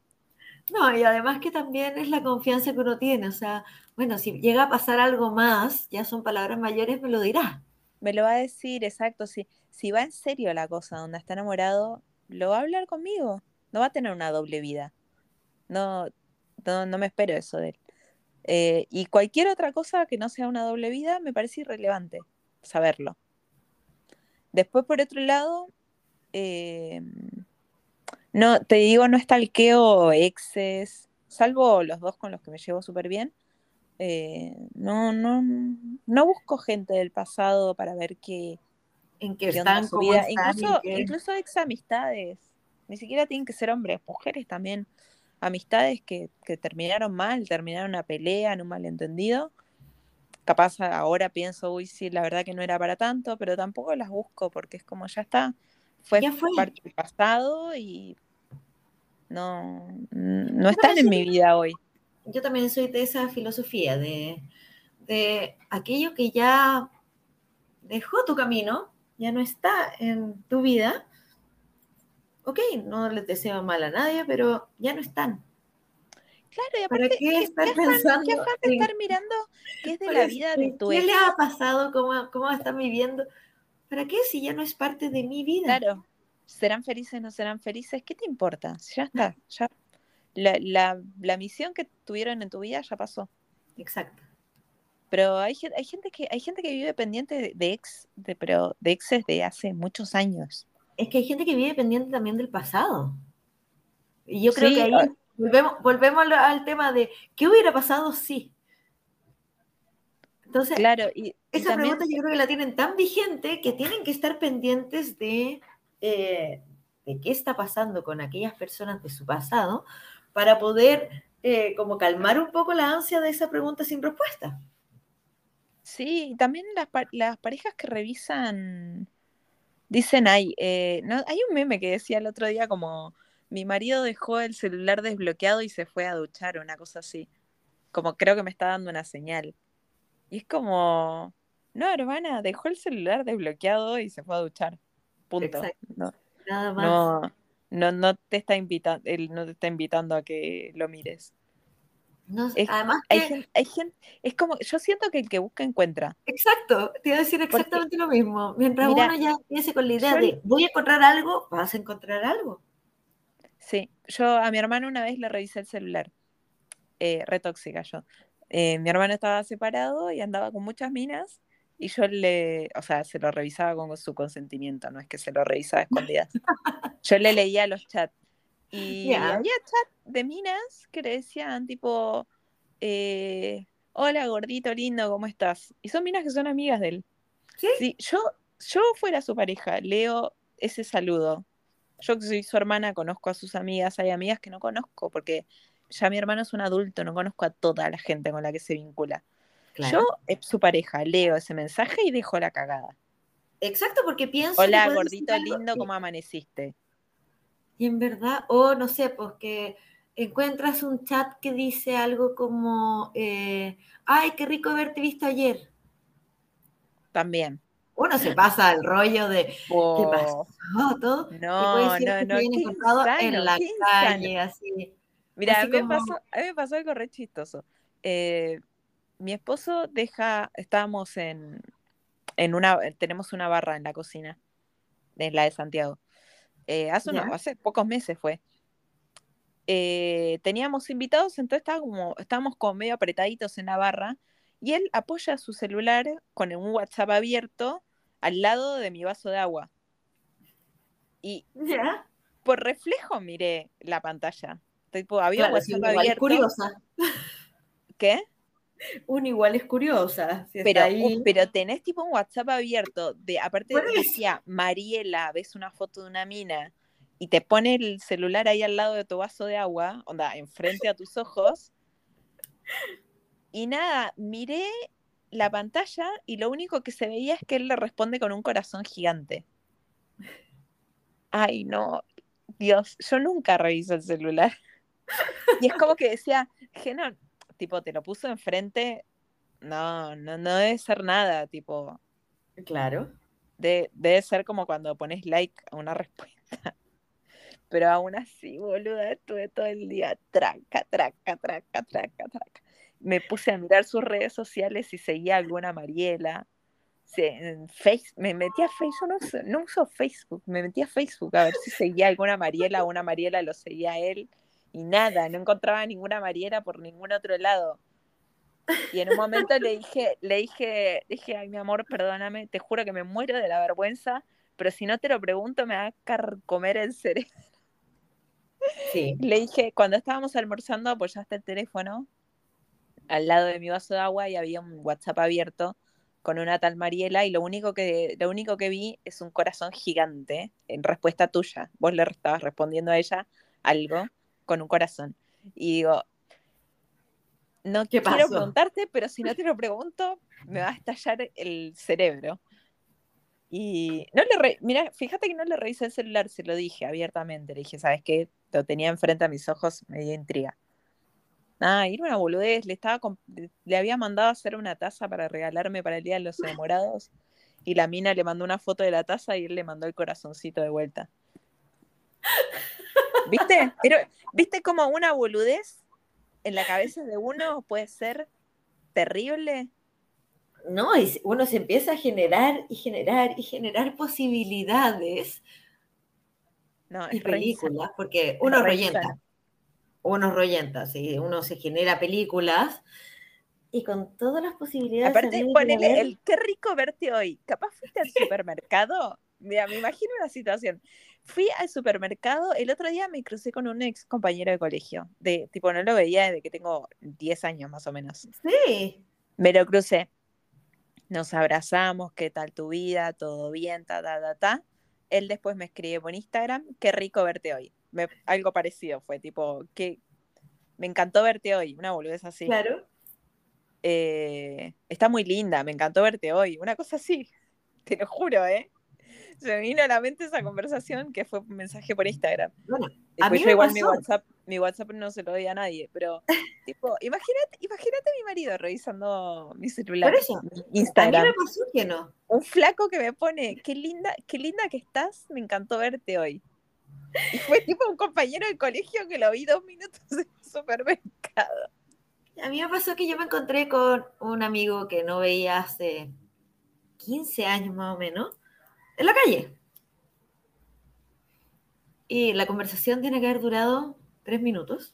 No, y además que también es la confianza que uno tiene, o sea, bueno, si llega a pasar algo más, ya son palabras mayores, me lo dirá. Me lo va a decir, exacto, si, si va en serio la cosa, donde está enamorado, lo va a hablar conmigo, no va a tener una doble vida. No, no, no me espero eso de él. Eh, y cualquier otra cosa que no sea una doble vida me parece irrelevante saberlo. Después, por otro lado, eh, no, te digo, no estalqueo exes, salvo los dos con los que me llevo súper bien. Eh, no, no, no busco gente del pasado para ver qué, en qué, están, su vida. incluso, incluso ex amistades. Ni siquiera tienen que ser hombres, mujeres también. Amistades que, que terminaron mal, terminaron una pelea, en un malentendido. Capaz ahora pienso, uy, sí, la verdad que no era para tanto, pero tampoco las busco porque es como ya está fue, parte del pasado y no, no están en mi vida hoy. Yo también soy de esa filosofía, de, de aquello que ya dejó tu camino, ya no está en tu vida. Ok, no les deseo mal a nadie, pero ya no están. Claro, y aparte, ¿Para qué estar pensando? ¿Qué estar mirando qué es de la vida de tu ¿Qué le ha pasado? ¿Cómo, ¿Cómo están viviendo? ¿Para qué si ya no es parte de mi vida? Claro, serán felices, no serán felices, ¿qué te importa? Ya está, ya la, la, misión que tuvieron en tu vida ya pasó. Exacto. Pero hay, hay gente que hay gente que vive pendiente de, ex, de, pero de exes de hace muchos años. Es que hay gente que vive pendiente también del pasado. Y yo creo que ahí ah. volvemos, volvemos al tema de ¿qué hubiera pasado si? Entonces, claro, y, esa pregunta yo creo que la tienen tan vigente que tienen que estar pendientes de, eh, de qué está pasando con aquellas personas de su pasado para poder eh, como calmar un poco la ansia de esa pregunta sin respuesta. Sí, también las, las parejas que revisan, dicen, hay, eh, no, hay un meme que decía el otro día como, mi marido dejó el celular desbloqueado y se fue a duchar, una cosa así. Como creo que me está dando una señal. Y es como, no, hermana, dejó el celular desbloqueado y se fue a duchar. Punto. No, Nada más. No, no, te está invitando, él no te está invitando a que lo mires. No, además hay, gente, hay gente, es como, yo siento que el que busca encuentra. Exacto, te iba a decir exactamente lo mismo. Mientras uno ya empiece con la idea de voy a encontrar algo, vas a encontrar algo. Sí, yo a mi hermano una vez le revisé el celular, eh, retóxica yo. Eh, mi hermano estaba separado y andaba con muchas minas y yo le, o sea, se lo revisaba con su consentimiento, no es que se lo revisaba a escondidas. Yo le leía los chats y había chat de minas que le decían tipo, eh, hola gordito lindo, ¿cómo estás? Y son minas que son amigas de él. Sí. yo, yo fuera su pareja, leo ese saludo. Yo que soy su hermana, conozco a sus amigas, hay amigas que no conozco porque ya mi hermano es un adulto, no conozco a toda la gente con la que se vincula. Yo, es su pareja, leo ese mensaje y dejo la cagada. Exacto, porque pienso. Hola, gordito lindo, ¿cómo amaneciste? Y en verdad, o no sé, pues que encuentras un chat que dice algo como, eh, ay, qué rico haberte visto ayer. También. Uno se pasa el rollo de, ¿qué pasó? Todo. No, no, no, en la calle, así. Mira, a, mí me pasó, a mí me pasó algo re chistoso. Eh, mi esposo deja, estábamos en, en una, tenemos una barra en la cocina, en la de Santiago. Eh, hace, hace pocos meses fue. Eh, teníamos invitados, entonces estaba como, estábamos como medio apretaditos en la barra, y él apoya su celular con un WhatsApp abierto al lado de mi vaso de agua. Y por reflejo miré la pantalla. Tipo, había WhatsApp abierto. Curiosa. ¿Qué? Un igual es curiosa. pero, pero tenés tipo un WhatsApp abierto, de, aparte decía, Mariela, ves una foto de una mina y te pone el celular ahí al lado de tu vaso de agua, onda, enfrente a tus ojos. Y nada, miré la pantalla y lo único que se veía es que él le responde con un corazón gigante. Ay, no, Dios, yo nunca reviso el celular. Y es como que decía, Genon, tipo, te lo puso enfrente, no, no, no debe ser nada, tipo. Claro. debe ser como cuando pones like a una respuesta. Pero aún así, boluda, estuve todo el día traca, traca, traca, traca, traca. Me puse a mirar sus redes sociales y seguía alguna Mariela. en face, me metí a Facebook, no no uso Facebook, me metí a Facebook a ver si seguía alguna Mariela una Mariela lo seguía a él y nada, no encontraba ninguna Mariela por ningún otro lado. Y en un momento le dije, le dije, dije, ay mi amor, perdóname, te juro que me muero de la vergüenza, pero si no te lo pregunto me va a comer el cerebro. Sí. Le dije, cuando estábamos almorzando, apoyaste el teléfono al lado de mi vaso de agua y había un WhatsApp abierto con una tal Mariela y lo único que, lo único que vi es un corazón gigante en respuesta tuya. Vos le estabas respondiendo a ella algo con un corazón. Y digo, no quiero preguntarte, pero si no te lo pregunto, me va a estallar el cerebro. Y no le mira, fíjate que no le revisé el celular, se lo dije abiertamente. Le dije, ¿sabes qué? Lo tenía enfrente a mis ojos, me dio intriga. Ah, era una boludez, le estaba le había mandado a hacer una taza para regalarme para el Día de los Enamorados y la mina le mandó una foto de la taza y él le mandó el corazoncito de vuelta. ¿Viste? Pero, ¿viste cómo una boludez en la cabeza de uno puede ser terrible? No, uno se empieza a generar y generar y generar posibilidades no, y películas, porque uno reyenta. Uno reyenta, ¿sí? uno se genera películas y con todas las posibilidades. Aparte, ponele el qué rico verte hoy. Capaz fuiste al supermercado. Mira, me imagino una situación. Fui al supermercado, el otro día me crucé con un ex compañero de colegio, de tipo, no lo veía desde que tengo 10 años más o menos. Sí. Me lo crucé. Nos abrazamos, ¿qué tal tu vida? ¿Todo bien? Ta, ta, ta, ta. Él después me escribe por Instagram, qué rico verte hoy. algo parecido fue, tipo, que me encantó verte hoy, una boludez así. Claro. Eh, está muy linda, me encantó verte hoy, una cosa así, te lo juro, ¿eh? Se me vino a la mente esa conversación que fue un mensaje por Instagram. Bueno, a mí yo igual mi WhatsApp, mi WhatsApp no se lo doy a nadie, pero tipo, imagínate, imagínate a mi marido revisando mi celular. Por eso, Instagram. A mí me pasó que no. Un flaco que me pone, qué linda, qué linda que estás, me encantó verte hoy. Y fue tipo un compañero de colegio que lo vi dos minutos en el supermercado. A mí me pasó que yo me encontré con un amigo que no veía hace 15 años más o menos en la calle. Y la conversación tiene que haber durado tres minutos.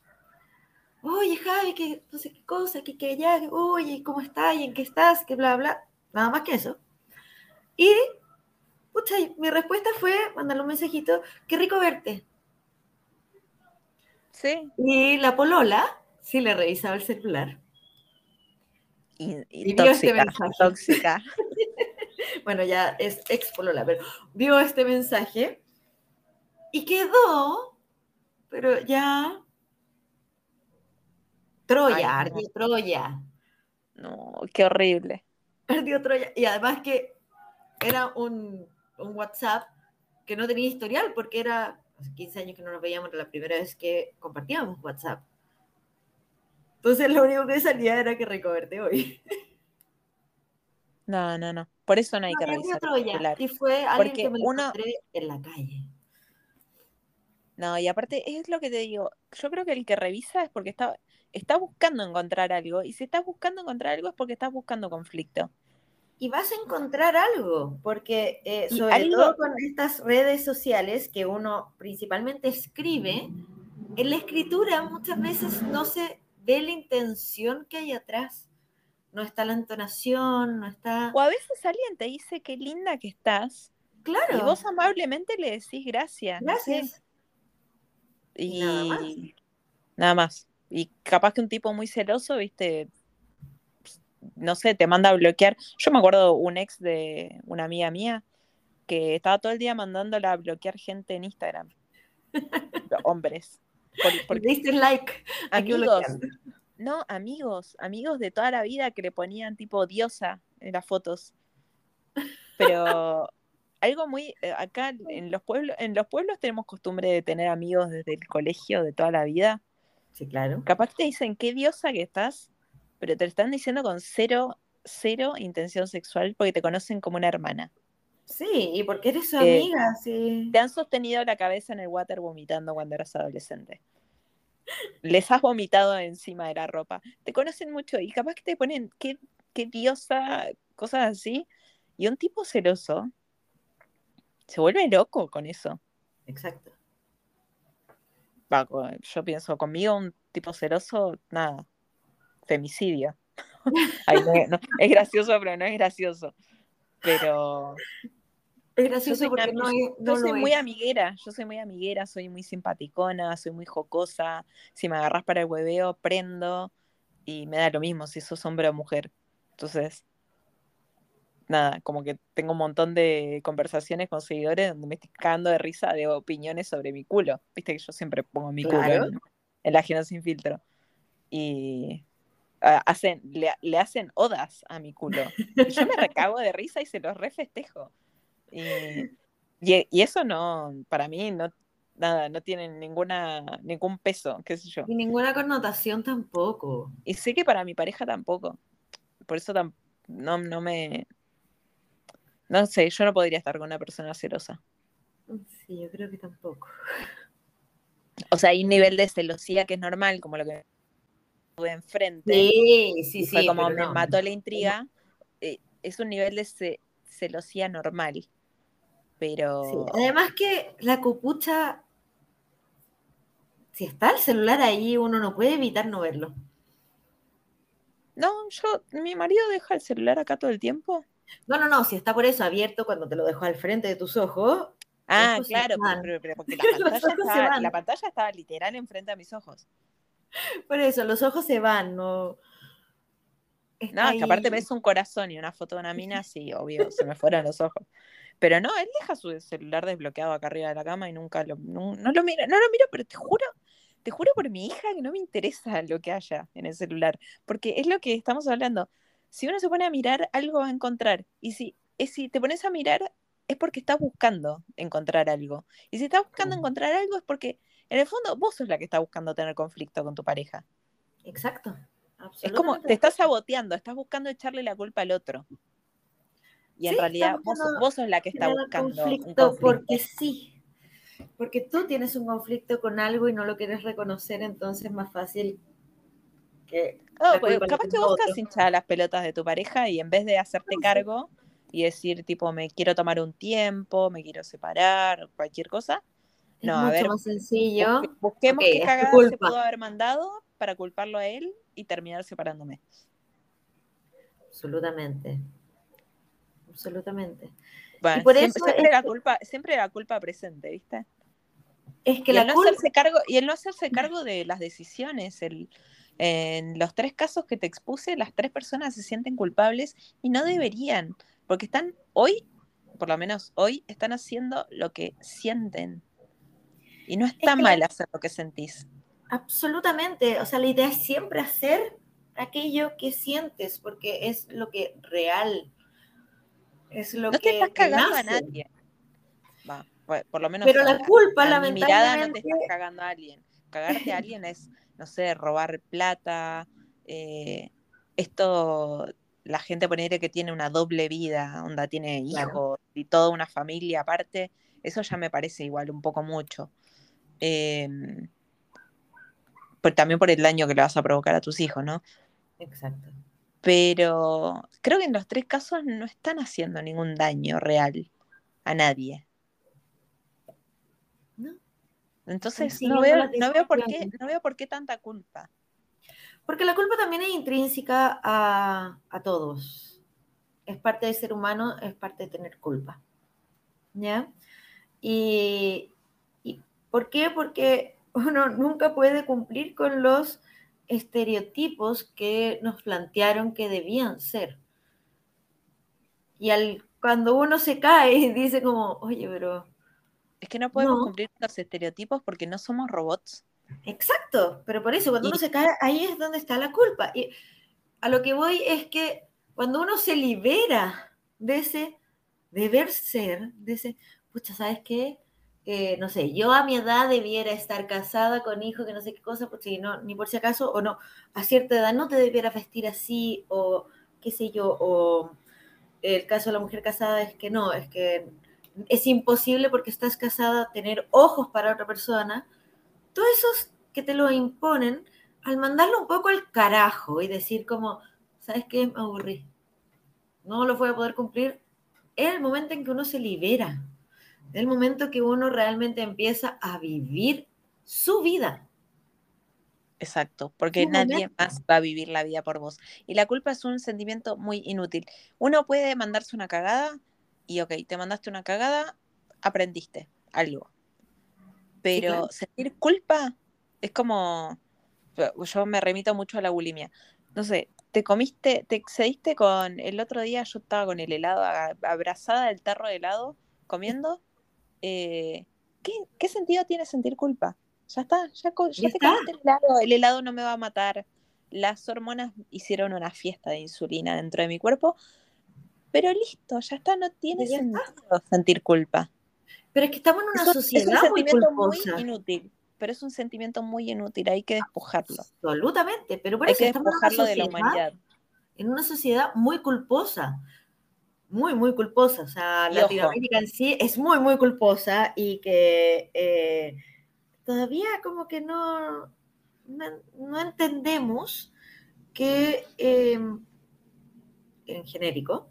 Oye, Javi, que no sé qué cosa, que, que ya, oye, ¿cómo estás? ¿Y en qué estás? Que bla, bla. Nada más que eso. Y, pucha, mi respuesta fue mandarle un mensajito, qué rico verte. Sí. Y la polola sí le revisaba el celular. Y, y, y tóxica, tóxica. bueno, ya es ex polola, pero vio este mensaje y quedó, pero ya Troya, ardió Troya. No, qué horrible. Ardió Troya. Y además que era un, un, WhatsApp que no tenía historial, porque era hace 15 años que no nos veíamos, la primera vez que compartíamos WhatsApp. Entonces lo único que salía era que recoberte hoy. No, no, no. Por eso no hay que revisar Y fue alguien que me uno... encontré en la calle. No, y aparte es lo que te digo, yo creo que el que revisa es porque está, está buscando encontrar algo, y si estás buscando encontrar algo es porque estás buscando conflicto. Y vas a encontrar algo, porque eh, sobre todo con estas redes sociales que uno principalmente escribe, en la escritura muchas veces no se ve la intención que hay atrás no está la entonación, no está... O a veces alguien te dice qué linda que estás. Claro. Y vos amablemente le decís gracias. Gracias. Y nada más. nada más. Y capaz que un tipo muy celoso, viste, no sé, te manda a bloquear. Yo me acuerdo un ex de una amiga mía que estaba todo el día mandándola a bloquear gente en Instagram. Hombres. Por, Diste like. Amigos. No, amigos, amigos de toda la vida que le ponían tipo diosa en las fotos. Pero algo muy eh, acá en los pueblos, en los pueblos tenemos costumbre de tener amigos desde el colegio de toda la vida. Sí, claro. Capaz te dicen qué diosa que estás, pero te lo están diciendo con cero, cero intención sexual porque te conocen como una hermana. Sí, y porque eres su eh, amiga, sí. Te han sostenido la cabeza en el water vomitando cuando eras adolescente. Les has vomitado encima de la ropa. Te conocen mucho y capaz que te ponen qué, qué diosa, cosas así. Y un tipo celoso se vuelve loco con eso. Exacto. yo pienso, conmigo un tipo celoso, nada, femicidio. es gracioso, pero no es gracioso. Pero. Es gracioso porque no, yo soy muy amiguera, yo soy muy amiguera, soy muy simpaticona, soy muy jocosa. Si me agarras para el hueveo, prendo y me da lo mismo si sos hombre o mujer. Entonces, nada, como que tengo un montón de conversaciones con seguidores donde me estoy cagando de risa de opiniones sobre mi culo. Viste que yo siempre pongo mi culo en, la agenda sin filtro. Y hacen, le, hacen odas a mi culo. Y yo me recago de risa y se los refestejo. Y, y, eso no, para mí no, nada, no tiene ninguna, ningún peso, qué sé yo. Y ninguna connotación tampoco. Y sé que para mi pareja tampoco. Por eso no, no me, no sé, yo no podría estar con una persona celosa. Sí, yo creo que tampoco. O sea, hay un nivel de celosía que es normal, como lo que tuve enfrente. Sí, sí, sí. como me mató la intriga. Eh, es un nivel de celosía normal. Pero. Además que la copucha. Si está el celular ahí, uno no puede evitar no verlo. No, yo, mi marido deja el celular acá todo el tiempo. No, no, no, si está por eso abierto cuando te lo dejo al frente de tus ojos. Ah, claro, pero, porque la pantalla, estaba, literal enfrente a mis ojos. Por eso, los ojos se van, no. no, es que aparte ves un corazón y una foto de una mina, sí, obvio, se me fueron los ojos. Pero no, él deja su celular desbloqueado acá arriba de la cama y nunca lo, no, lo mira, no lo miro, pero te juro, te juro por mi hija que no me interesa lo que haya en el celular, porque es lo que estamos hablando si uno se pone a mirar, algo va a encontrar. Y si, si te pones a mirar, es porque estás buscando encontrar algo. Y si estás buscando encontrar algo, es porque en el fondo vos sos la que está buscando tener conflicto con tu pareja. Exacto. Es como te estás saboteando, estás buscando echarle la culpa al otro. Y en realidad vos, sos la que está buscando conflicto, Porque sí. Porque tú tienes un conflicto con algo y no lo quieres reconocer, entonces es más fácil que Oh, pues, capaz que vos estás hinchada las pelotas de tu pareja y en vez de hacerte cargo y decir, tipo, me quiero tomar un tiempo, me quiero separar, cualquier cosa. No, es a ver. más sencillo. busquemos qué cagada se pudo haber mandado para culparlo a él y terminar separándome. Absolutamente. Absolutamente. Bueno, por siempre, eso siempre, la culpa, siempre la culpa presente, ¿viste? Es que y la el no hacerse cargo Y el no hacerse cargo de las decisiones, el, en los tres casos que te expuse, las tres personas se sienten culpables y no deberían, porque están hoy, por lo menos hoy, están haciendo lo que sienten. Y no está mal hacer lo que sentís. Absolutamente. O sea, la idea es siempre hacer aquello que sientes, porque es lo que real. Es lo no que. te estás cagando a nadie. Va, por lo menos. Pero la culpa, la mirada no te estás cagando a alguien. Cagarte a alguien es no sé, robar plata, eh, esto, la gente poner que tiene una doble vida, onda tiene hijos y toda una familia aparte, eso ya me parece igual un poco mucho. Eh, también por el daño que le vas a provocar a tus hijos, ¿no? Exacto. Pero creo que en los tres casos no están haciendo ningún daño real a nadie. Entonces no veo, no, veo por qué, no veo por qué tanta culpa. Porque la culpa también es intrínseca a, todos. Es parte del ser humano, es parte de tener culpa. ¿Ya? Y, ¿y por qué? Porque uno nunca puede cumplir con los estereotipos que nos plantearon que debían ser. Y al, cuando uno se cae, dice como, oye, pero... Es que no podemos cumplir los estereotipos porque no somos robots. Exacto, pero por eso, cuando uno se cae, ahí es donde está la culpa. Y a lo que voy es que cuando uno se libera de ese deber ser, de ese, pucha, ¿sabes qué? No sé, yo a mi edad debiera estar casada con hijo, que no sé qué cosa, ni por si acaso, o no, a cierta edad no te debiera vestir así, o qué sé yo, o el caso de la mujer casada es que no, es que es imposible porque estás casada tener ojos para otra persona. Todos esos que te lo imponen, al mandarlo un poco al carajo y decir como, ¿sabes qué? Me aburrí. No lo voy a poder cumplir. Es el momento en que uno se libera. Es el momento que uno realmente empieza a vivir su vida. Exacto, porque nadie más va a vivir la vida por vos. Y la culpa es un sentimiento muy inútil. Uno puede mandarse una cagada y, ok, te mandaste una cagada, aprendiste algo. Pero sentir culpa es como, yo me remito mucho a la bulimia. No sé, te comiste, te excediste con, el otro día yo estaba con el helado, abrazada del tarro de helado, comiendo. Eh, ¿qué, sentido tiene sentir culpa? Ya está, ya, te comiste el helado, el helado no me va a matar. Las hormonas hicieron una fiesta de insulina dentro de mi cuerpo, pero listo, ya está, no tiene sentido sentir culpa. Pero es que estamos en una sociedad muy, muy inútil pero es un sentimiento muy inútil, hay que despojarlo. Absolutamente, pero por hay eso que despojarlo de la humanidad. En una sociedad muy culposa, muy, muy culposa. O sea, Latinoamérica en sí es muy, muy culposa y que eh, todavía como que no, no, entendemos que, em, en genérico,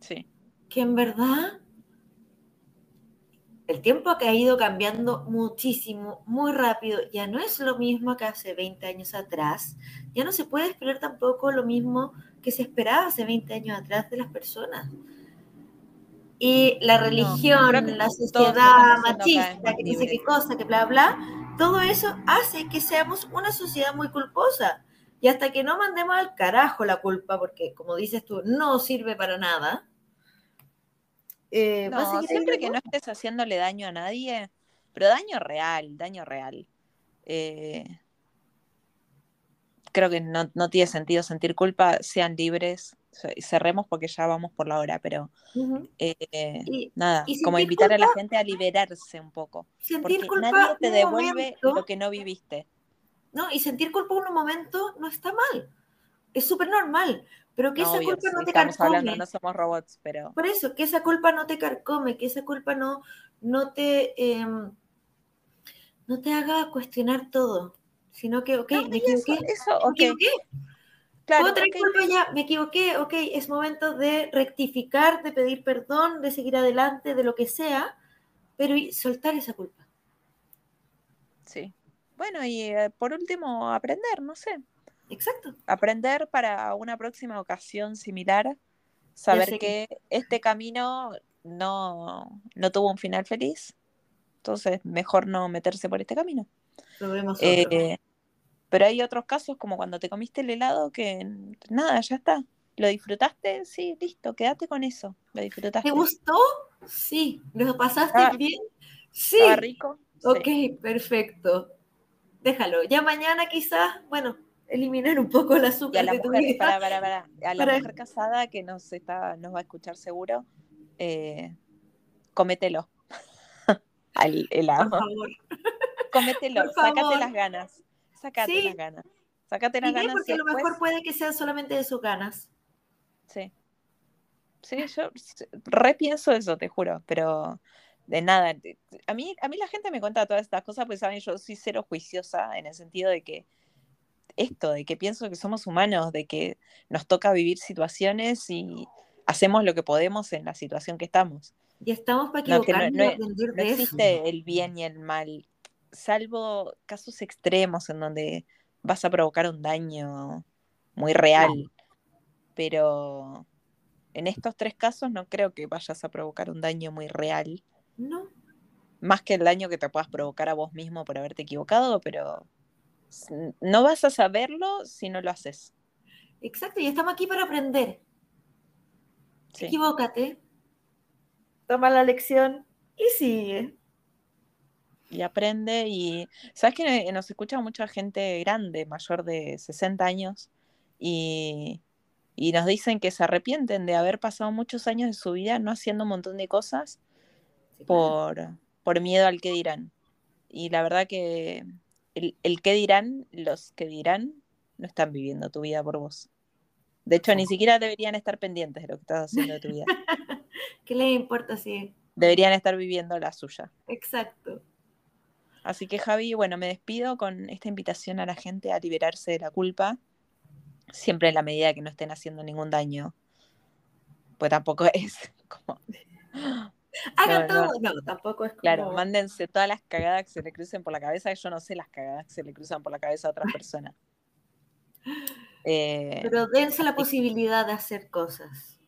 sí. que en verdad el tiempo que ha ido cambiando muchísimo, muy rápido, ya no es lo mismo que hace 20 años atrás, ya no se puede esperar tampoco lo mismo que se esperaba hace 20 años atrás de las personas. Y la religión, la sociedad machista, que dice qué cosa, que bla, bla, todo eso hace que seamos una sociedad muy culposa. Y hasta que no mandemos al carajo la culpa, porque como dices tú, no sirve para nada, eh, no, siempre que no estés haciéndole daño a nadie, pero daño real, daño real. Eh, creo que no, tiene sentido sentir culpa, sean libres, cerremos porque ya vamos por la hora, pero eh, nada, como invitar a la gente a liberarse un poco. Porque nadie te devuelve lo que no viviste. No, y sentir culpa en un momento no está mal. Es súper normal. Pero que esa culpa no te carcome. no somos robots, pero. Por eso, que esa culpa no te carcome, que esa culpa no, no te em, no te haga cuestionar todo. Sino que, ok, me equivoqué. Eso, me equivoqué. Claro, Puedo culpa ya, me equivoqué, ok, es momento de rectificar, de pedir perdón, de seguir adelante, de lo que sea, pero soltar esa culpa. Sí. Bueno, y eh, por último, aprender, no sé. Exacto. Aprender para una próxima ocasión similar, saber que este camino no, no tuvo un final feliz, entonces mejor no meterse por este camino. Eh, pero hay otros casos como cuando te comiste el helado que nada, ya está. ¿Lo disfrutaste? Sí, listo, quédate con eso. ¿Lo disfrutaste? ¿Te gustó? Sí. ¿Lo pasaste ah, bien? Sí. ¿Estaba rico? Ok, perfecto. Déjalo. Ya mañana quizás, bueno, eliminar un poco el azúcar. a la, mujer, para, A la mujer casada que nos, está, nos va a escuchar seguro, eh, comételo al helado. Por favor. Comételo, sácate las ganas. Sácate las ganas. Sácate las ganas. Porque a lo mejor puede que sean solamente de sus ganas. Sí. Sí, yo repienso eso, te juro, pero de nada. A mí, a mí la gente me cuenta todas estas cosas, pues saben, yo soy cero juiciosa en el sentido de que esto, de que pienso que somos humanos, de que nos toca vivir situaciones y hacemos lo que podemos en la situación que estamos. Y estamos para equivocarnos no, no, existe el bien y el mal, salvo casos extremos en donde vas a provocar un daño muy real. Pero en estos tres casos no creo que vayas a provocar un daño muy real. No. Más que el daño que te puedas provocar a vos mismo por haberte equivocado, pero No vas a saberlo si no lo haces. Exacto, y estamos aquí para aprender. Equivócate, toma la lección y sigue. Y aprende y... ¿Sabes que nos escucha mucha gente grande, mayor de 60 años? Y, y nos dicen que se arrepienten de haber pasado muchos años de su vida no haciendo un montón de cosas por, por miedo al que dirán. Y la verdad que el, el que dirán, los que dirán, no están viviendo tu vida por vos. De hecho, ni siquiera deberían estar pendientes de lo que estás haciendo de tu vida. ¿Qué les importa si... Deberían estar viviendo la suya. Exacto. Así que Javi, bueno, me despido con esta invitación a la gente a liberarse de la culpa, siempre en la medida que no estén haciendo ningún daño. Pues tampoco es como... Hagan todo, no, tampoco es como... Claro, mándense todas las cagadas que se le crucen por la cabeza, yo no sé las cagadas que se le cruzan por la cabeza a otras personas. Eh, Pero dense la posibilidad de hacer cosas.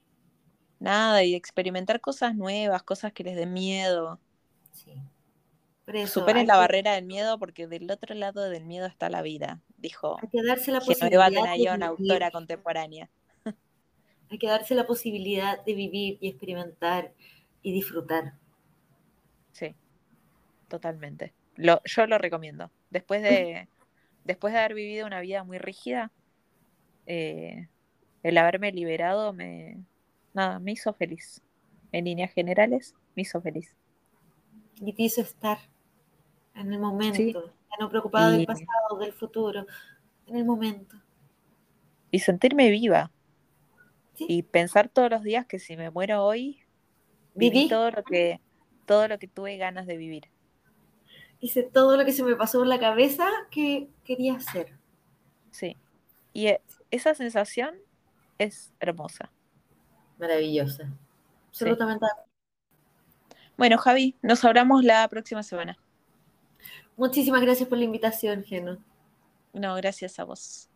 Nada, y experimentar cosas nuevas, cosas que les den miedo. Sí. Superen la barrera del miedo porque del otro lado del miedo está la vida, dijo. Hay que darse la posibilidad de una autora contemporánea. Hay que darse la posibilidad de vivir y experimentar y disfrutar. Sí, totalmente. Lo, yo lo recomiendo. Después de, después de haber vivido una vida muy rígida, eh, el haberme liberado me, nada, me hizo feliz. En líneas generales, me hizo feliz. Y te hizo estar en el momento, no preocupado del pasado, del futuro, en el momento. Y sentirme viva. Y pensar todos los días que si me muero hoy, viví todo lo que, todo lo que tuve ganas de vivir. Hice todo lo que se me pasó por la cabeza que quería hacer. Sí. Y e, esa sensación es hermosa. Maravillosa. Absolutamente. Bueno, Javi, nos hablamos la próxima semana. Muchísimas gracias por la invitación, Geno. No, gracias a vos.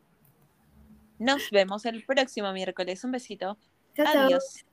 Nos vemos el próximo miércoles. Un besito. Adiós.